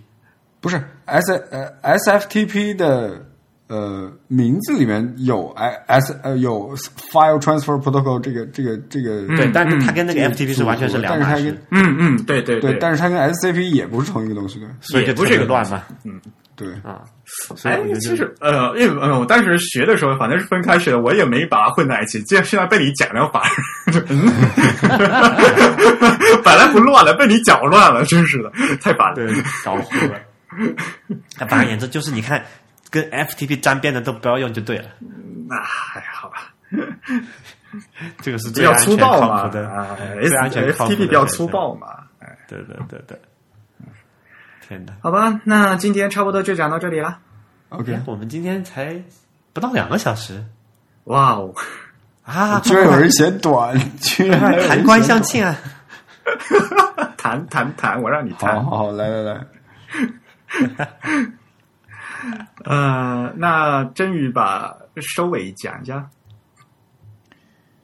不是 S 呃 SFTP 的呃名字里面有 I S 呃有 File Transfer Protocol 这个这个这个对，但是嗯它跟那个 FTP 是完全是两码事但是它跟，嗯嗯，对对对，但是它跟 SCP 也不是同一个东西的。所以就也不是一个乱嘛。对，啊，所以哎其实呃，因为呃，我当时学的时候，反正是分开学的，我也没把它混在一起。既然现在被你讲了，反而嗯本来不乱了，被你搅乱了，真是的，太烦了。对搞糊了。反而言之，就是你看跟 FTP 沾边的都不要用就对了。那还，好吧，这个是比较最安全粗暴嘛靠谱的，啊最安全靠谱的，FTP 比较。粗暴嘛。哎，对对对对，天哪！好吧，那今天差不多就讲到这里了。OK，哎，我们今天才不到两个小时哇哦，啊！居然有人嫌短，居然还有人弹冠相庆啊！谈谈谈，我让你短。谈好。好好，来来来，呃，那真宇把收尾讲一下。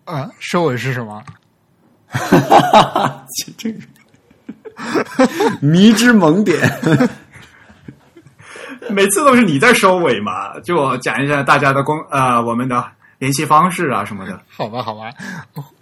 啊，收尾是什么？哈哈哈这个迷之萌点。每次都是你在收尾嘛，就我讲一下大家的公呃我们的联系方式啊什么的。好吧，好吧，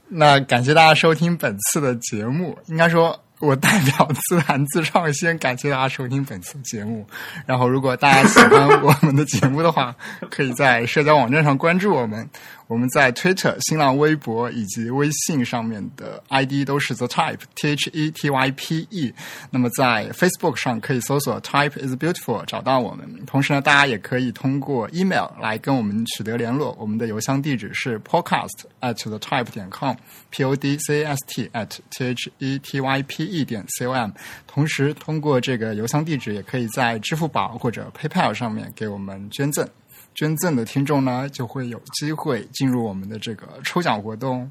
那感谢大家收听本次的节目。应该说，我代表自弹自唱，先感谢大家收听本次节目。然后，如果大家喜欢我们的节目的话，可以在社交网站上关注我们。我们在 Twitter、新浪微博以及微信上面的 ID 都是 The Type T H E T Y P E。那么在 Facebook 上可以搜索 Type is Beautiful 找到我们。同时呢，大家也可以通过 email 来跟我们取得联络。我们的邮箱地址是 podcast at the type 点 com，p o d c a s t at t h e t y p e 点 c o m。同时，通过这个邮箱地址，也可以在支付宝或者 PayPal 上面给我们捐赠。捐赠的听众呢，就会有机会进入我们的这个抽奖活动。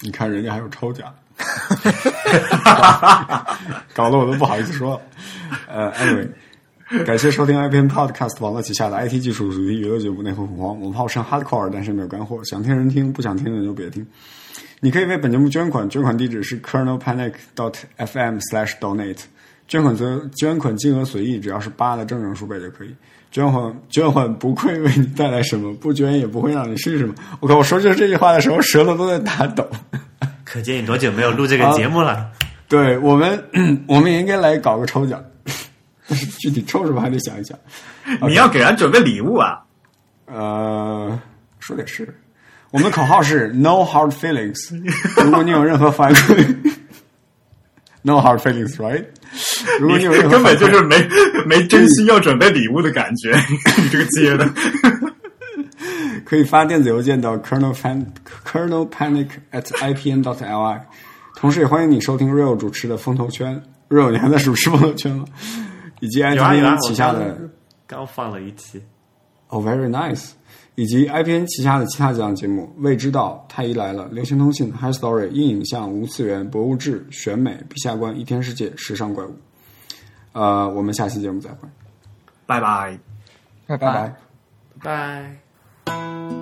你看人家还有抽奖，搞得我都不好意思说了。呃，anyway，感谢收听 IPN Podcast 网络旗下的 IT 技术主题娱乐节目《内核恐慌》。我们号称 Hardcore，但是没有干货，想听人听，不想听的就别听。你可以为本节目捐款，捐款地址是 kernelpanic dot fm slash donate。捐款则捐款金额随意，只要是八的正整数倍就可以。捐款捐款不会为你带来什么，不捐也不会让你失什么。我靠，我说这这句话的时候，舌头都在打抖。可见你多久没有录这个节目了？对我们，我们也应该来搞个抽奖，但 是具体抽什么还得想一想。你要给人准备礼物啊？呃，说的是，我们的口号是 “No hard feelings”。如果你有任何反馈，“No hard feelings”，right？如果你有任何根本就是没没真心要准备礼物的感觉，你这个接的。可以发电子邮件到 kernel pan kernel panic at ipn dot li，同时也欢迎你收听 real 主持的风投圈，real 你还在主持风投圈吗？以及有啊有啊 IPN 旗下的刚放了一期，哦，very nice，以及 IPN 旗下的其他几档节目《未知道》《太医来了》《流行通信》《High Story》《硬影像》《无次元》《博物志》《选美》《陛下观》《一天世界》《时尚怪物》。呃，我们下期节目再会，拜拜。拜拜拜。拜拜。